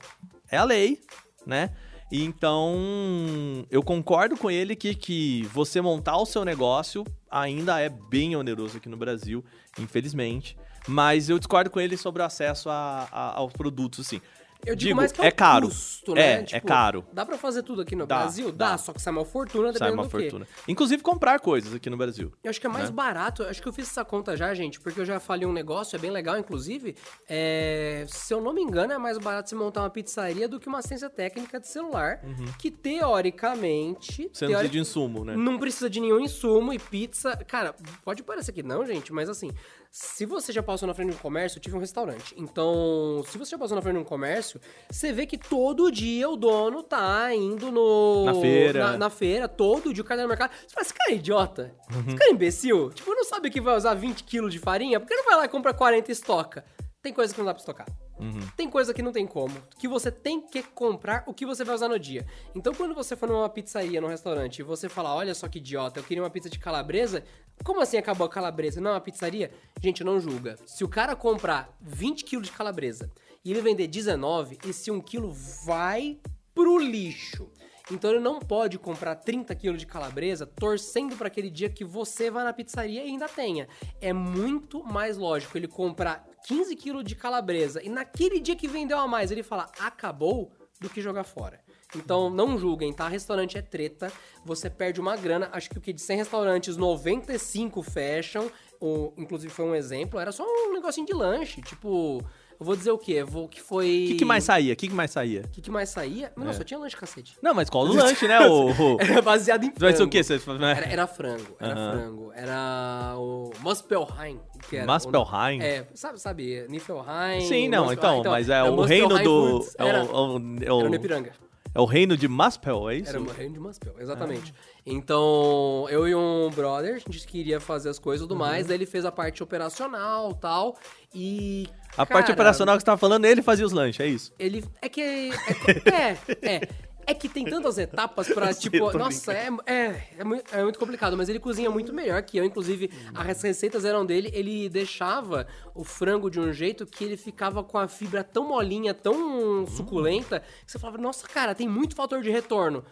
É a lei, né? Então, eu concordo com ele que, que você montar o seu negócio ainda é bem oneroso aqui no Brasil, infelizmente. Mas eu discordo com ele sobre o acesso a, a- aos produtos, assim. Eu digo, Digo, mais que é, é caro. custo, né? É, é caro. Dá pra fazer tudo aqui no Dá, Brasil? Dá, dá. só que sai uma fortuna, Sai dependendo uma do quê. fortuna. Inclusive comprar coisas aqui no Brasil. Eu acho que é mais né? barato. Acho que eu fiz essa conta já, gente, porque eu já falei um negócio, é bem legal, inclusive. É, se eu não me engano, é mais barato você montar uma pizzaria do que uma assistência técnica de celular, que teoricamente. Você não precisa de insumo, né? Não precisa de nenhum insumo e pizza. Cara, pode parecer que não, gente, mas assim, se você já passou na frente de um comércio, eu tive um restaurante. Então, se você já passou na frente de um comércio, você vê que todo dia o dono tá indo no. Na feira. Na, na feira, todo dia o cara tá no mercado. Você fala, esse cara é idiota? Uhum. Esse cara é imbecil? Tipo, não sabe que vai usar 20 quilos de farinha? Por que não vai lá e compra 40 e estoca? Tem coisa que não dá pra estocar. Uhum. Tem coisa que não tem como. Que você tem que comprar o que você vai usar no dia. Então, quando você for numa pizzaria, num restaurante, e você falar, olha só que idiota, eu queria uma pizza de calabresa. Como assim acabou a calabresa? Não uma pizzaria? Gente, não julga. Se o cara comprar 20 quilos de calabresa e ele vender 19, esse 1 quilo vai pro lixo. Então ele não pode comprar 30 quilos de calabresa torcendo para aquele dia que você vai na pizzaria e ainda tenha. É muito mais lógico ele comprar 15 quilos de calabresa e naquele dia que vendeu a mais ele falar acabou do que jogar fora. Então não julguem, tá? Restaurante é treta, você perde uma grana. Acho que o que de 100 restaurantes, 95 fecham. O, inclusive foi um exemplo, era só um negocinho de lanche, tipo, eu vou dizer o quê? Eu Vou que foi O que, que mais saía? O que, que mais saía? o que, que mais saía? Mas não, só tinha lanche, cacete. Não, mas qual o lanche, né? O, o... Era baseado em frango. Vai ser o quê? Você? Era, era frango, era Aham. frango. Era o Muspelheim. Que era Muspelheim? O, é, sabe, sabe, Niflheim. Sim, não, Muspelheim. então, mas é era o reino Muspelheim do... É Era, o, é o, é era o- no Ipiranga. É o reino de Maspel, é isso? Era o reino de Maspel, exatamente. Então, eu e um brother, a gente queria fazer as coisas e tudo mais, daí ele fez a parte operacional tal, e... A parte cara, operacional que você tava falando, ele fazia os lanches, é isso? Ele. É que. É, é. é. É que tem tantas etapas pra, tipo, nossa, é, é, é, mui- é muito complicado, mas ele cozinha muito melhor que eu. Inclusive, as receitas eram dele, ele deixava o frango de um jeito que ele ficava com a fibra tão molinha, tão suculenta, que você falava, nossa, cara, tem muito fator de retorno.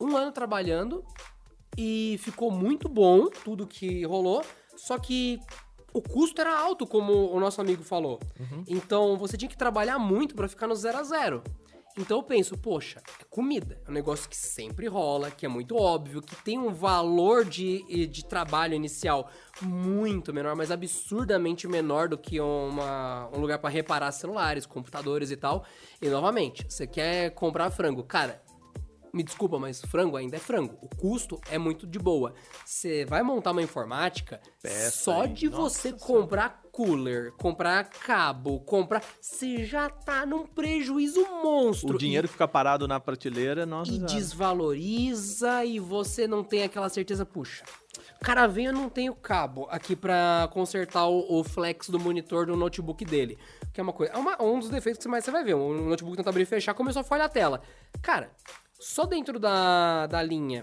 Um ano trabalhando e ficou muito bom tudo que rolou, só que o custo era alto, como o nosso amigo falou. Então você tinha que trabalhar muito pra ficar no zero a zero. Então eu penso, poxa, é comida. É um negócio que sempre rola, que é muito óbvio, que tem um valor de, de trabalho inicial muito menor, mas absurdamente menor do que uma, um lugar pra reparar celulares, computadores e tal. E novamente, você quer comprar frango. Cara, me desculpa, mas frango ainda é frango. O custo é muito de boa. Você vai montar uma informática, Peça só aí, de nossa você Senhora. comprar cooler, comprar cabo, comprar. Você já tá num prejuízo monstro. O dinheiro que fica parado na prateleira, nossa. E, e senhora. desvaloriza e você não tem aquela certeza, puxa. Cara vem, eu não tenho cabo aqui pra consertar o, o flex do monitor do notebook dele. Que é uma coisa. É uma- um dos defeitos que mais você vai ver. O notebook tenta abrir e fechar, começou a falhar a tela. Cara, só dentro da, da linha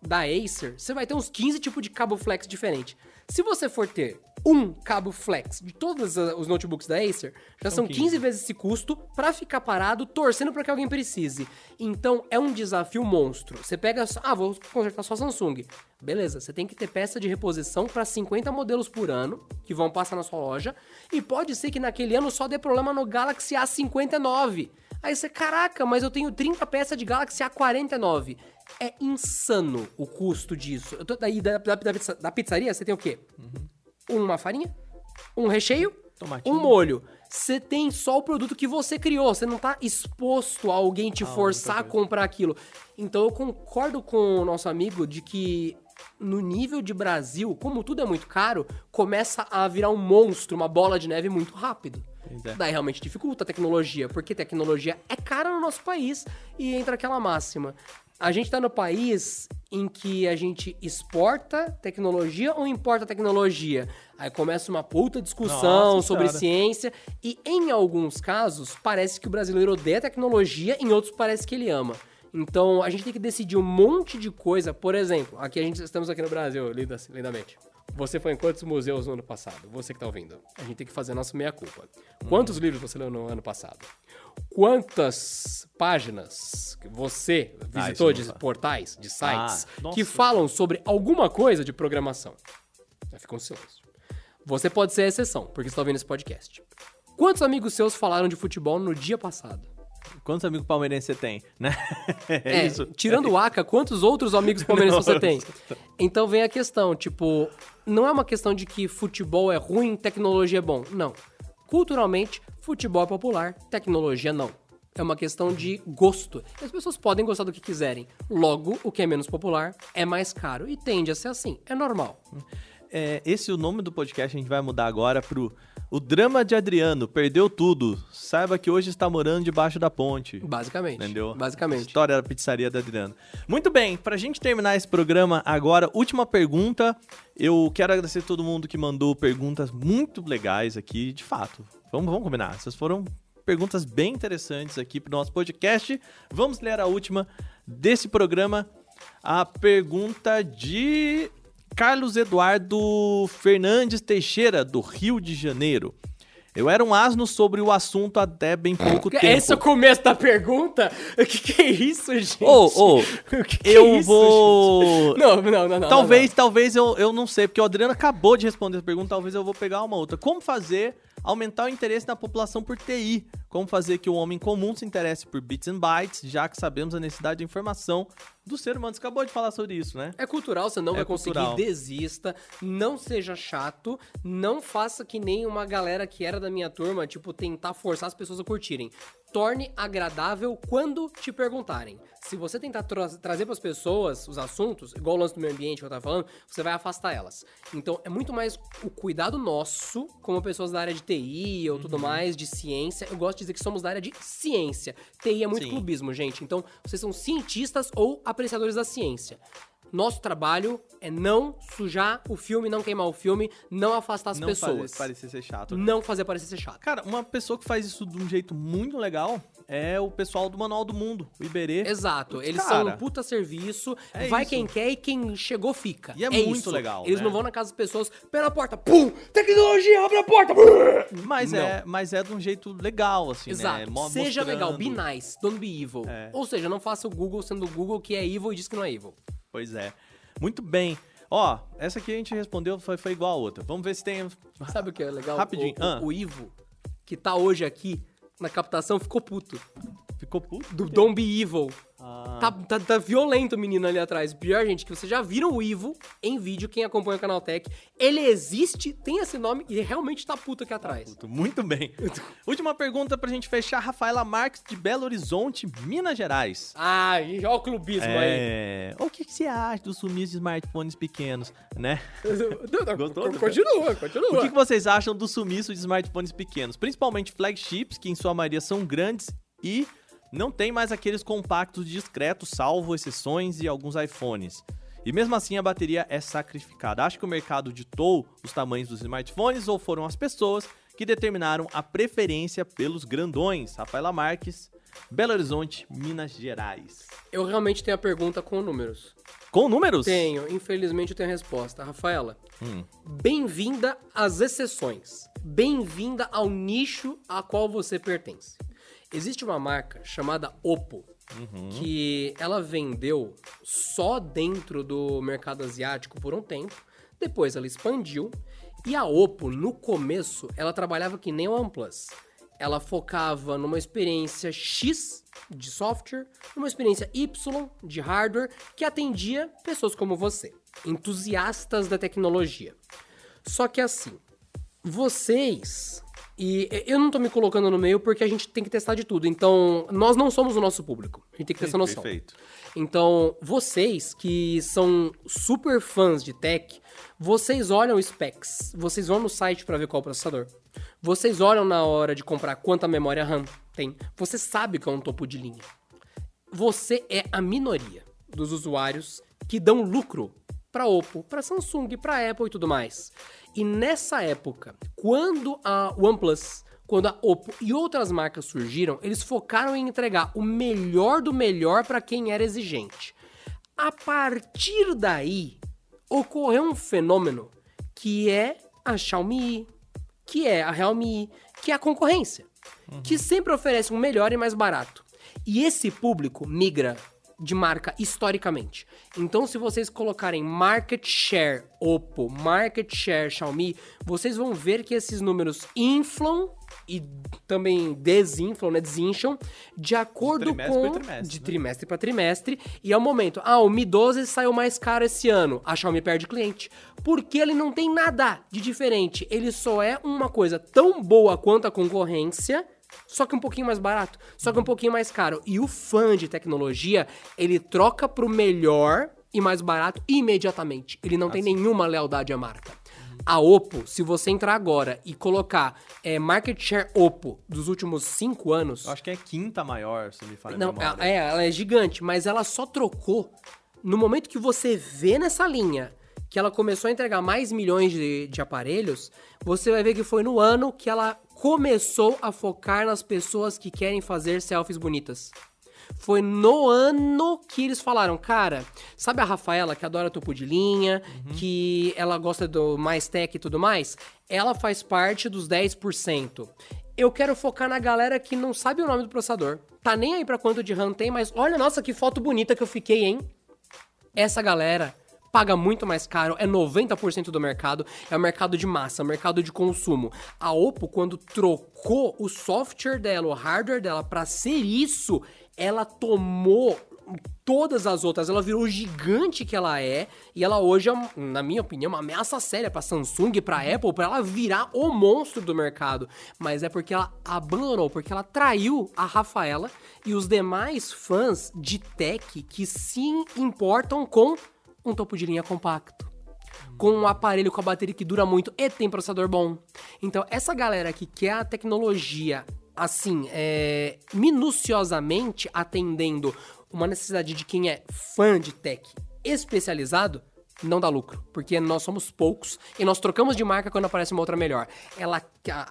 da Acer, você vai ter uns 15 tipos de cabo flex diferente. Se você for ter um cabo flex de todos os notebooks da Acer, já são 15 vezes esse custo pra ficar parado, torcendo pra que alguém precise. Então é um desafio monstro. Você pega, ah, vou consertar só Samsung. Beleza, você tem que ter peça de reposição pra 50 modelos por ano que vão passar na sua loja, e pode ser que naquele ano só dê problema no Galaxy A59. Aí você, caraca, mas eu tenho 30 peças de Galaxy A49. É insano o custo disso. Eu tô, daí da, da, da da pizzaria, você tem o quê? Uma farinha, um recheio, Tomatinho. um molho. Você tem só o produto que você criou. Você não tá exposto a alguém te forçar a comprar aquilo. Então eu concordo com o nosso amigo de que no nível de Brasil, como tudo é muito caro, começa a virar um monstro, uma bola de neve muito rápido. É. Daí realmente dificulta a tecnologia, porque tecnologia é cara no nosso país e entra aquela máxima. A gente tá no país em que a gente exporta tecnologia ou importa tecnologia? Aí começa uma puta discussão Nossa sobre Senhora. ciência e em alguns casos parece que o brasileiro odeia tecnologia, em outros parece que ele ama. Então a gente tem que decidir um monte de coisa. Por exemplo, aqui a gente estamos aqui no Brasil, linda- lindamente. Você foi em quantos museus no ano passado? Você que tá ouvindo. A gente tem que fazer a nossa meia-culpa. Quantos livros você leu no ano passado? Quantas páginas você Ah, visitou não de portais, de sites, Ah, que falam sobre alguma coisa de programação? Já ficou um silêncio. Você pode ser a exceção, porque você tá ouvindo esse podcast. Quantos amigos seus falaram de futebol no dia passado? Quantos amigos palmeirenses você tem, né? É, tirando o Aka, quantos outros amigos palmeirenses você tem? Então vem a questão, tipo, não é uma questão de que futebol é ruim, tecnologia é bom. Não. Culturalmente, futebol é popular, tecnologia não. É uma questão de gosto. As pessoas podem gostar do que quiserem. Logo, o que é menos popular é mais caro. E tende a ser assim. É normal. É, esse é o nome do podcast, a gente vai mudar agora pro O Drama de Adriano, perdeu tudo. Saiba que hoje está morando debaixo da ponte. Basicamente. Entendeu? Basicamente. História da pizzaria da Adriano. Muito bem, pra gente terminar esse programa agora, última pergunta. Eu quero agradecer a todo mundo que mandou perguntas muito legais aqui, de fato. Vamos, vamos combinar. Essas foram perguntas bem interessantes aqui pro nosso podcast. Vamos ler a última desse programa. A pergunta de Carlos Eduardo Fernandes Teixeira, do Rio de Janeiro. Eu era um asno sobre o assunto até bem pouco tempo. Esse é o começo da pergunta? O que, que é isso, gente? Ô, ô, O que que é eu isso, vou. gente? Não, não, não, não. talvez, não, talvez eu, eu não sei, porque o Adriano acabou de responder essa pergunta, talvez eu vou pegar uma outra. Como fazer aumentar o interesse da população por TI? Como fazer que o homem comum se interesse por bits and bytes, já que sabemos a necessidade de informação do ser humano? Você acabou de falar sobre isso, né? É cultural, você não É vai conseguir, cultural. desista, não seja chato, não faça que nem uma galera que era da minha turma, tipo, tentar forçar as pessoas a curtirem. Torne agradável quando te perguntarem. Se você tentar tra trazer para as pessoas os assuntos, igual o lance do meio ambiente que eu tava falando, você vai afastar elas. Então, é muito mais o cuidado nosso, como pessoas da área de TI ou Uhum. tudo mais, de ciência. Eu gosto de dizer que somos da área de ciência. TI é muito Sim. clubismo, gente. Então, vocês são cientistas ou apreciadores da ciência. Nosso trabalho é não sujar o filme, não queimar o filme, não afastar as não pessoas. fazer parecer ser chato. Não fazer parecer ser chato. Cara, uma pessoa que faz isso de um jeito muito legal é o pessoal do Manual do Mundo, o Iberê. Exato, eles Cara, são um puta serviço, é vai isso. quem quer e quem chegou fica. E é muito isso. legal, Eles né? não vão na casa das pessoas, pela porta, pum, tecnologia, abre a porta. Mas Não. é, mas é de um jeito legal, assim, Exato, né? Mo- seja legal, be mostrando. nice, don't be evil. É. Ou seja, não faça o Google sendo o Google que é evil e diz que não é evil. Pois é. Muito bem. Ó, essa aqui a gente respondeu, foi, foi igual a outra. Vamos ver se tem... Sabe o que é legal? Rapidinho, O, o, ah. o Ivo, que tá hoje aqui na captação, ficou puto. Ficou puto? Do Don't Be Evil. Ah, Tá, tá, tá violento o menino ali atrás. Pior, gente, que vocês já viram o Ivo em vídeo, quem acompanha o canal Tech. Ele existe, tem esse nome e realmente tá puto aqui atrás. puto. Muito bem. Última pergunta pra gente fechar. Rafaela Marques, de Belo Horizonte, Minas Gerais. Ah, e ó o clubismo aí. É... O que, que você acha dos sumis de smartphones pequenos, né? Gostou? Continua, continua. O que, que vocês acham do sumiço de smartphones pequenos? Principalmente flagships, que em sua maioria são grandes e não tem mais aqueles compactos discretos, salvo exceções e alguns iPhones. E mesmo assim a bateria é sacrificada. Acho que o mercado ditou os tamanhos dos smartphones ou foram as pessoas que determinaram a preferência pelos grandões. Rafaela Marques, Belo Horizonte, Minas Gerais. Eu realmente tenho a pergunta com números. Com números? Tenho, infelizmente eu tenho a resposta. Rafaela, Hum. bem-vinda às exceções. Bem-vinda ao nicho a qual você pertence. Existe uma marca chamada Oppo, que ela vendeu só dentro do mercado asiático por um tempo, depois ela expandiu, e a Oppo, no começo, ela trabalhava que nem o OnePlus. Ela focava numa experiência X de software, numa experiência Y de hardware, que atendia pessoas como você, entusiastas da tecnologia. Só que assim, vocês. E eu não tô me colocando no meio porque a gente tem que testar de tudo. Então, nós não somos o nosso público. A gente tem que ter essa noção. Perfeito. Então, vocês que são super fãs de tech, vocês olham specs, vocês vão no site para ver qual processador. Vocês olham na hora de comprar quanta memória RAM tem. Você sabe que é um topo de linha. Você é a minoria dos usuários que dão lucro para Oppo, para Samsung, para Apple e tudo mais. E nessa época, quando a OnePlus, quando a Oppo e outras marcas surgiram, eles focaram em entregar o melhor do melhor para quem era exigente. A partir daí, ocorreu um fenômeno que é a Xiaomi, que é a Realme, que é a concorrência, que sempre oferece um melhor e mais barato. E esse público migra de marca historicamente. Então, se vocês colocarem market share Oppo, market share Xiaomi, vocês vão ver que esses números inflam e também desinflam, né, desincham, de acordo trimestre com trimestre, de né? trimestre para trimestre, e ao momento, ah, o Mi 12 saiu mais caro esse ano, a Xiaomi perde cliente, porque ele não tem nada de diferente, ele só é uma coisa tão boa quanto a concorrência, só que um pouquinho mais barato, só que um pouquinho mais caro. E o fã de tecnologia, ele troca pro melhor e mais barato imediatamente. Ele não tem nenhuma lealdade à marca. A Oppo, se você entrar agora e colocar é, market share Oppo dos últimos cinco anos, Eu acho que é a quinta maior, se me falha a não, ela- é, ela é gigante, mas ela só trocou no momento que você vê nessa linha que ela começou a entregar mais milhões de, de aparelhos, você vai ver que foi no ano que ela começou a focar nas pessoas que querem fazer selfies bonitas. Foi no ano que eles falaram, cara, sabe a Rafaela que adora topo de linha, que ela gosta do mais tech e tudo mais? Ela faz parte dos 10%. Eu quero focar na galera que não sabe o nome do processador. Tá nem aí pra quanto de RAM tem, mas olha, nossa, que foto bonita que eu fiquei, hein? Essa galera paga muito mais caro, é 90% do mercado, é o mercado de massa, mercado de consumo. A Oppo, quando trocou o software dela, o hardware dela pra ser isso, ela tomou todas as outras, ela virou o gigante que ela é, e ela hoje é, na minha opinião, uma ameaça séria pra Samsung, pra Apple, pra ela virar o monstro do mercado. Mas é porque ela abandonou, porque ela traiu a Rafaela e os demais fãs de tech que se importam com um topo de linha compacto. Com um aparelho com a bateria que dura muito e tem processador bom. Então, essa galera que quer a tecnologia assim, é, minuciosamente atendendo uma necessidade de quem é fã de tech especializado, não dá lucro, porque nós somos poucos e nós trocamos de marca quando aparece uma outra melhor. Ela,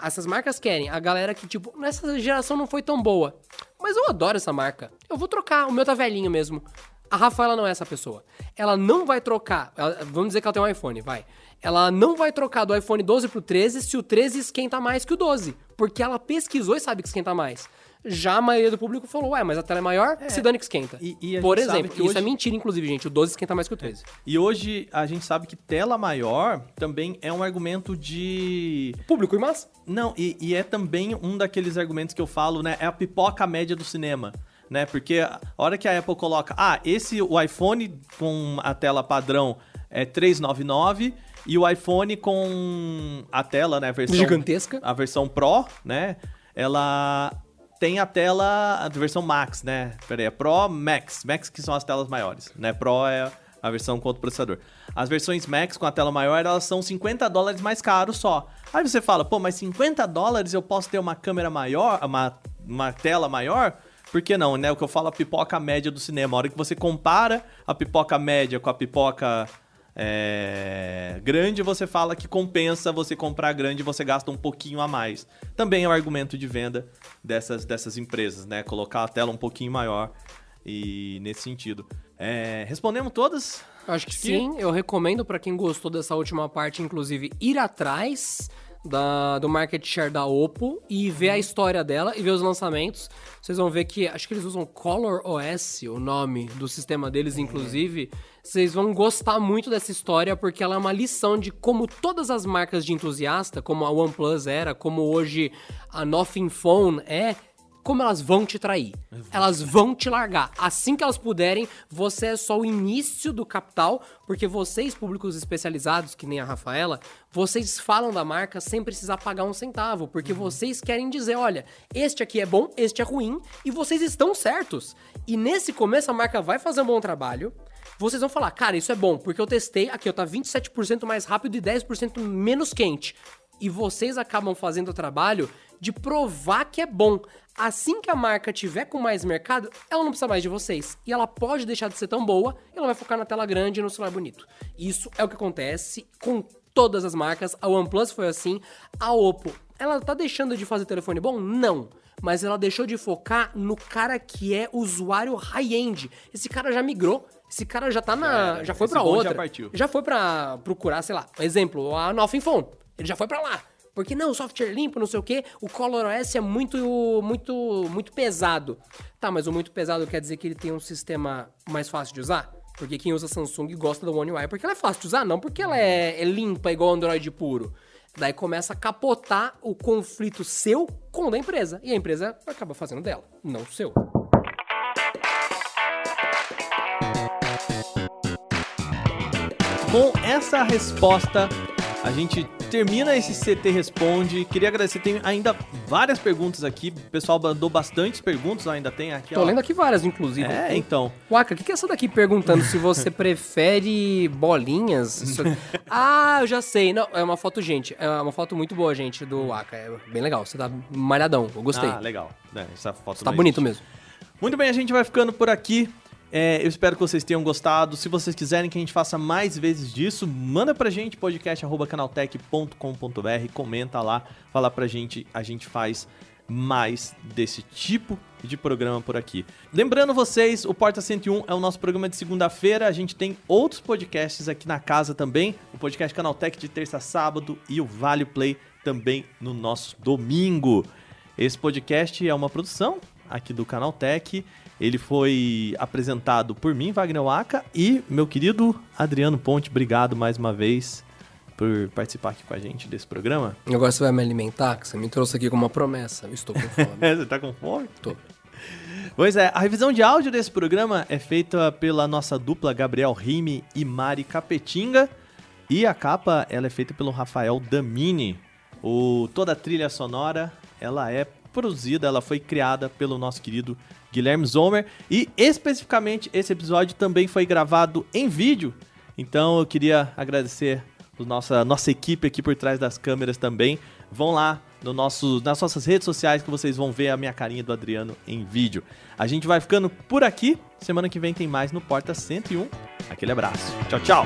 essas marcas querem a galera que tipo, nessa geração não foi tão boa, mas eu adoro essa marca. Eu vou trocar, o meu tá velhinho mesmo. A Rafaela não é essa pessoa. Ela não vai trocar, ela- vamos dizer que ela tem um iPhone, vai. Ela não vai trocar do iPhone 12 pro 13 se o 13 esquenta mais que o 12, porque ela pesquisou e sabe que esquenta mais. Já a maioria do público falou, ué, mas a tela é maior, se dane que esquenta. E- e Por exemplo, isso hoje- é mentira, inclusive, gente. O 12 esquenta mais que o 13. E hoje a gente sabe que tela maior também é um argumento de. Público e massa. Não, e, e é também um daqueles argumentos que eu falo, né? É a pipoca média do cinema. Né? Porque a hora que a Apple coloca, ah, esse o iPhone com a tela padrão é 399 e o iPhone com a tela, né, a versão Gigantesca. a versão Pro, né? Ela tem a tela, a versão Max, né? Pera aí, é Pro, Max. Max que são as telas maiores, né? Pro é a versão com outro processador. As versões Max com a tela maior, elas são 50 dólares mais caro só. Aí você fala, pô, mas 50 dólares eu posso ter uma câmera maior, uma, uma tela maior? Por que não, né? O que eu falo, a pipoca média do cinema. A hora que você compara a pipoca média com a pipoca é, grande, você fala que compensa você comprar grande e você gasta um pouquinho a mais. Também é o argumento de venda dessas, dessas empresas, né? Colocar a tela um pouquinho maior e nesse sentido. É, respondemos todas? Acho que sim. Eu recomendo pra quem gostou dessa última parte, inclusive, ir atrás da, do market share da Oppo e ver a história dela e ver os lançamentos. Vocês vão ver que acho que eles usam Color OS, o nome do sistema deles, inclusive. Vocês vão gostar muito dessa história porque ela é uma lição de como todas as marcas de entusiasta, como a OnePlus era, como hoje a Nothing Phone é, como elas vão te trair. Elas vão te largar. Assim que elas puderem, você é só o início do capital, porque vocês, públicos especializados, que nem a Rafaela, vocês falam da marca sem precisar pagar um centavo, porque vocês querem dizer, olha, este aqui é bom, este é ruim, e vocês estão certos. E nesse começo a marca vai fazer um bom trabalho, vocês vão falar, cara, isso é bom, porque eu testei, aqui eu tá 27% mais rápido e 10% menos quente e vocês acabam fazendo o trabalho de provar que é bom. Assim que a marca tiver com mais mercado, ela não precisa mais de vocês. E ela pode deixar de ser tão boa, ela vai focar na tela grande e no celular bonito. Isso é o que acontece com todas as marcas. A OnePlus foi assim, a Oppo, ela tá deixando de fazer telefone bom? Não. Mas ela deixou de focar no cara que é usuário high-end. Esse cara já migrou, esse cara já tá na. era. já foi bonde outra. já partiu. Já foi pra procurar, sei lá, exemplo, a Nothing Phone. Ele já foi pra lá. Porque não, software limpo, não sei o quê. O Color OS é muito, muito, muito pesado. Tá, mas o muito pesado quer dizer que ele tem um sistema mais fácil de usar? Porque quem usa Samsung gosta do One UI porque ela é fácil de usar, não porque ela é, é limpa igual Android puro. Daí começa a capotar o conflito seu com o da empresa. E a empresa acaba fazendo dela, não o seu. Com essa resposta, a gente termina esse CT Responde. Queria agradecer, tem ainda várias perguntas aqui. O pessoal mandou bastantes perguntas, ainda tem aqui, Tô ó. lendo aqui várias, inclusive. É, então. Waka, o que, que é essa daqui perguntando se você prefere bolinhas? Ah, eu já sei. Não, é uma foto, gente. É uma foto muito boa, gente, do Waka. É bem legal. Você tá malhadão. Eu gostei. Ah, legal. É, essa foto tá não bonito existe. mesmo. Muito bem, a gente vai ficando por aqui. É, eu espero que vocês tenham gostado. Se vocês quiserem que a gente faça mais vezes disso, manda pra gente podcast@canaltech.com.br, comenta lá, fala pra gente, a gente faz mais desse tipo de programa por aqui. Lembrando vocês, o Porta 101 é o nosso programa de segunda-feira. A gente tem outros podcasts aqui na casa também. O podcast Canaltech de terça a sábado e o Vale Play também no nosso domingo. Esse podcast é uma produção aqui do Canaltech. Ele foi apresentado por mim, Wagner Waka, e meu querido Adriano Ponte. Obrigado mais uma vez por participar aqui com a gente desse programa. Agora você vai me alimentar, que você me trouxe aqui com uma promessa. Eu estou com fome. Você tá com fome? Tô. Pois é, a revisão de áudio desse programa é feita pela nossa dupla Gabriel Rime e Mari Capetinga. E a capa ela é feita pelo Rafael Damini. O, toda a trilha sonora ela é produzida, ela foi criada pelo nosso querido Guilherme Zomer. E especificamente esse episódio também foi gravado em vídeo. Então eu queria agradecer a nossa, nossa equipe aqui por trás das câmeras também. Vão lá no nosso, nas nossas redes sociais que vocês vão ver a minha carinha do Adriano em vídeo. A gente vai ficando por aqui. Semana que vem tem mais no Porta 101. Aquele abraço. Tchau, tchau.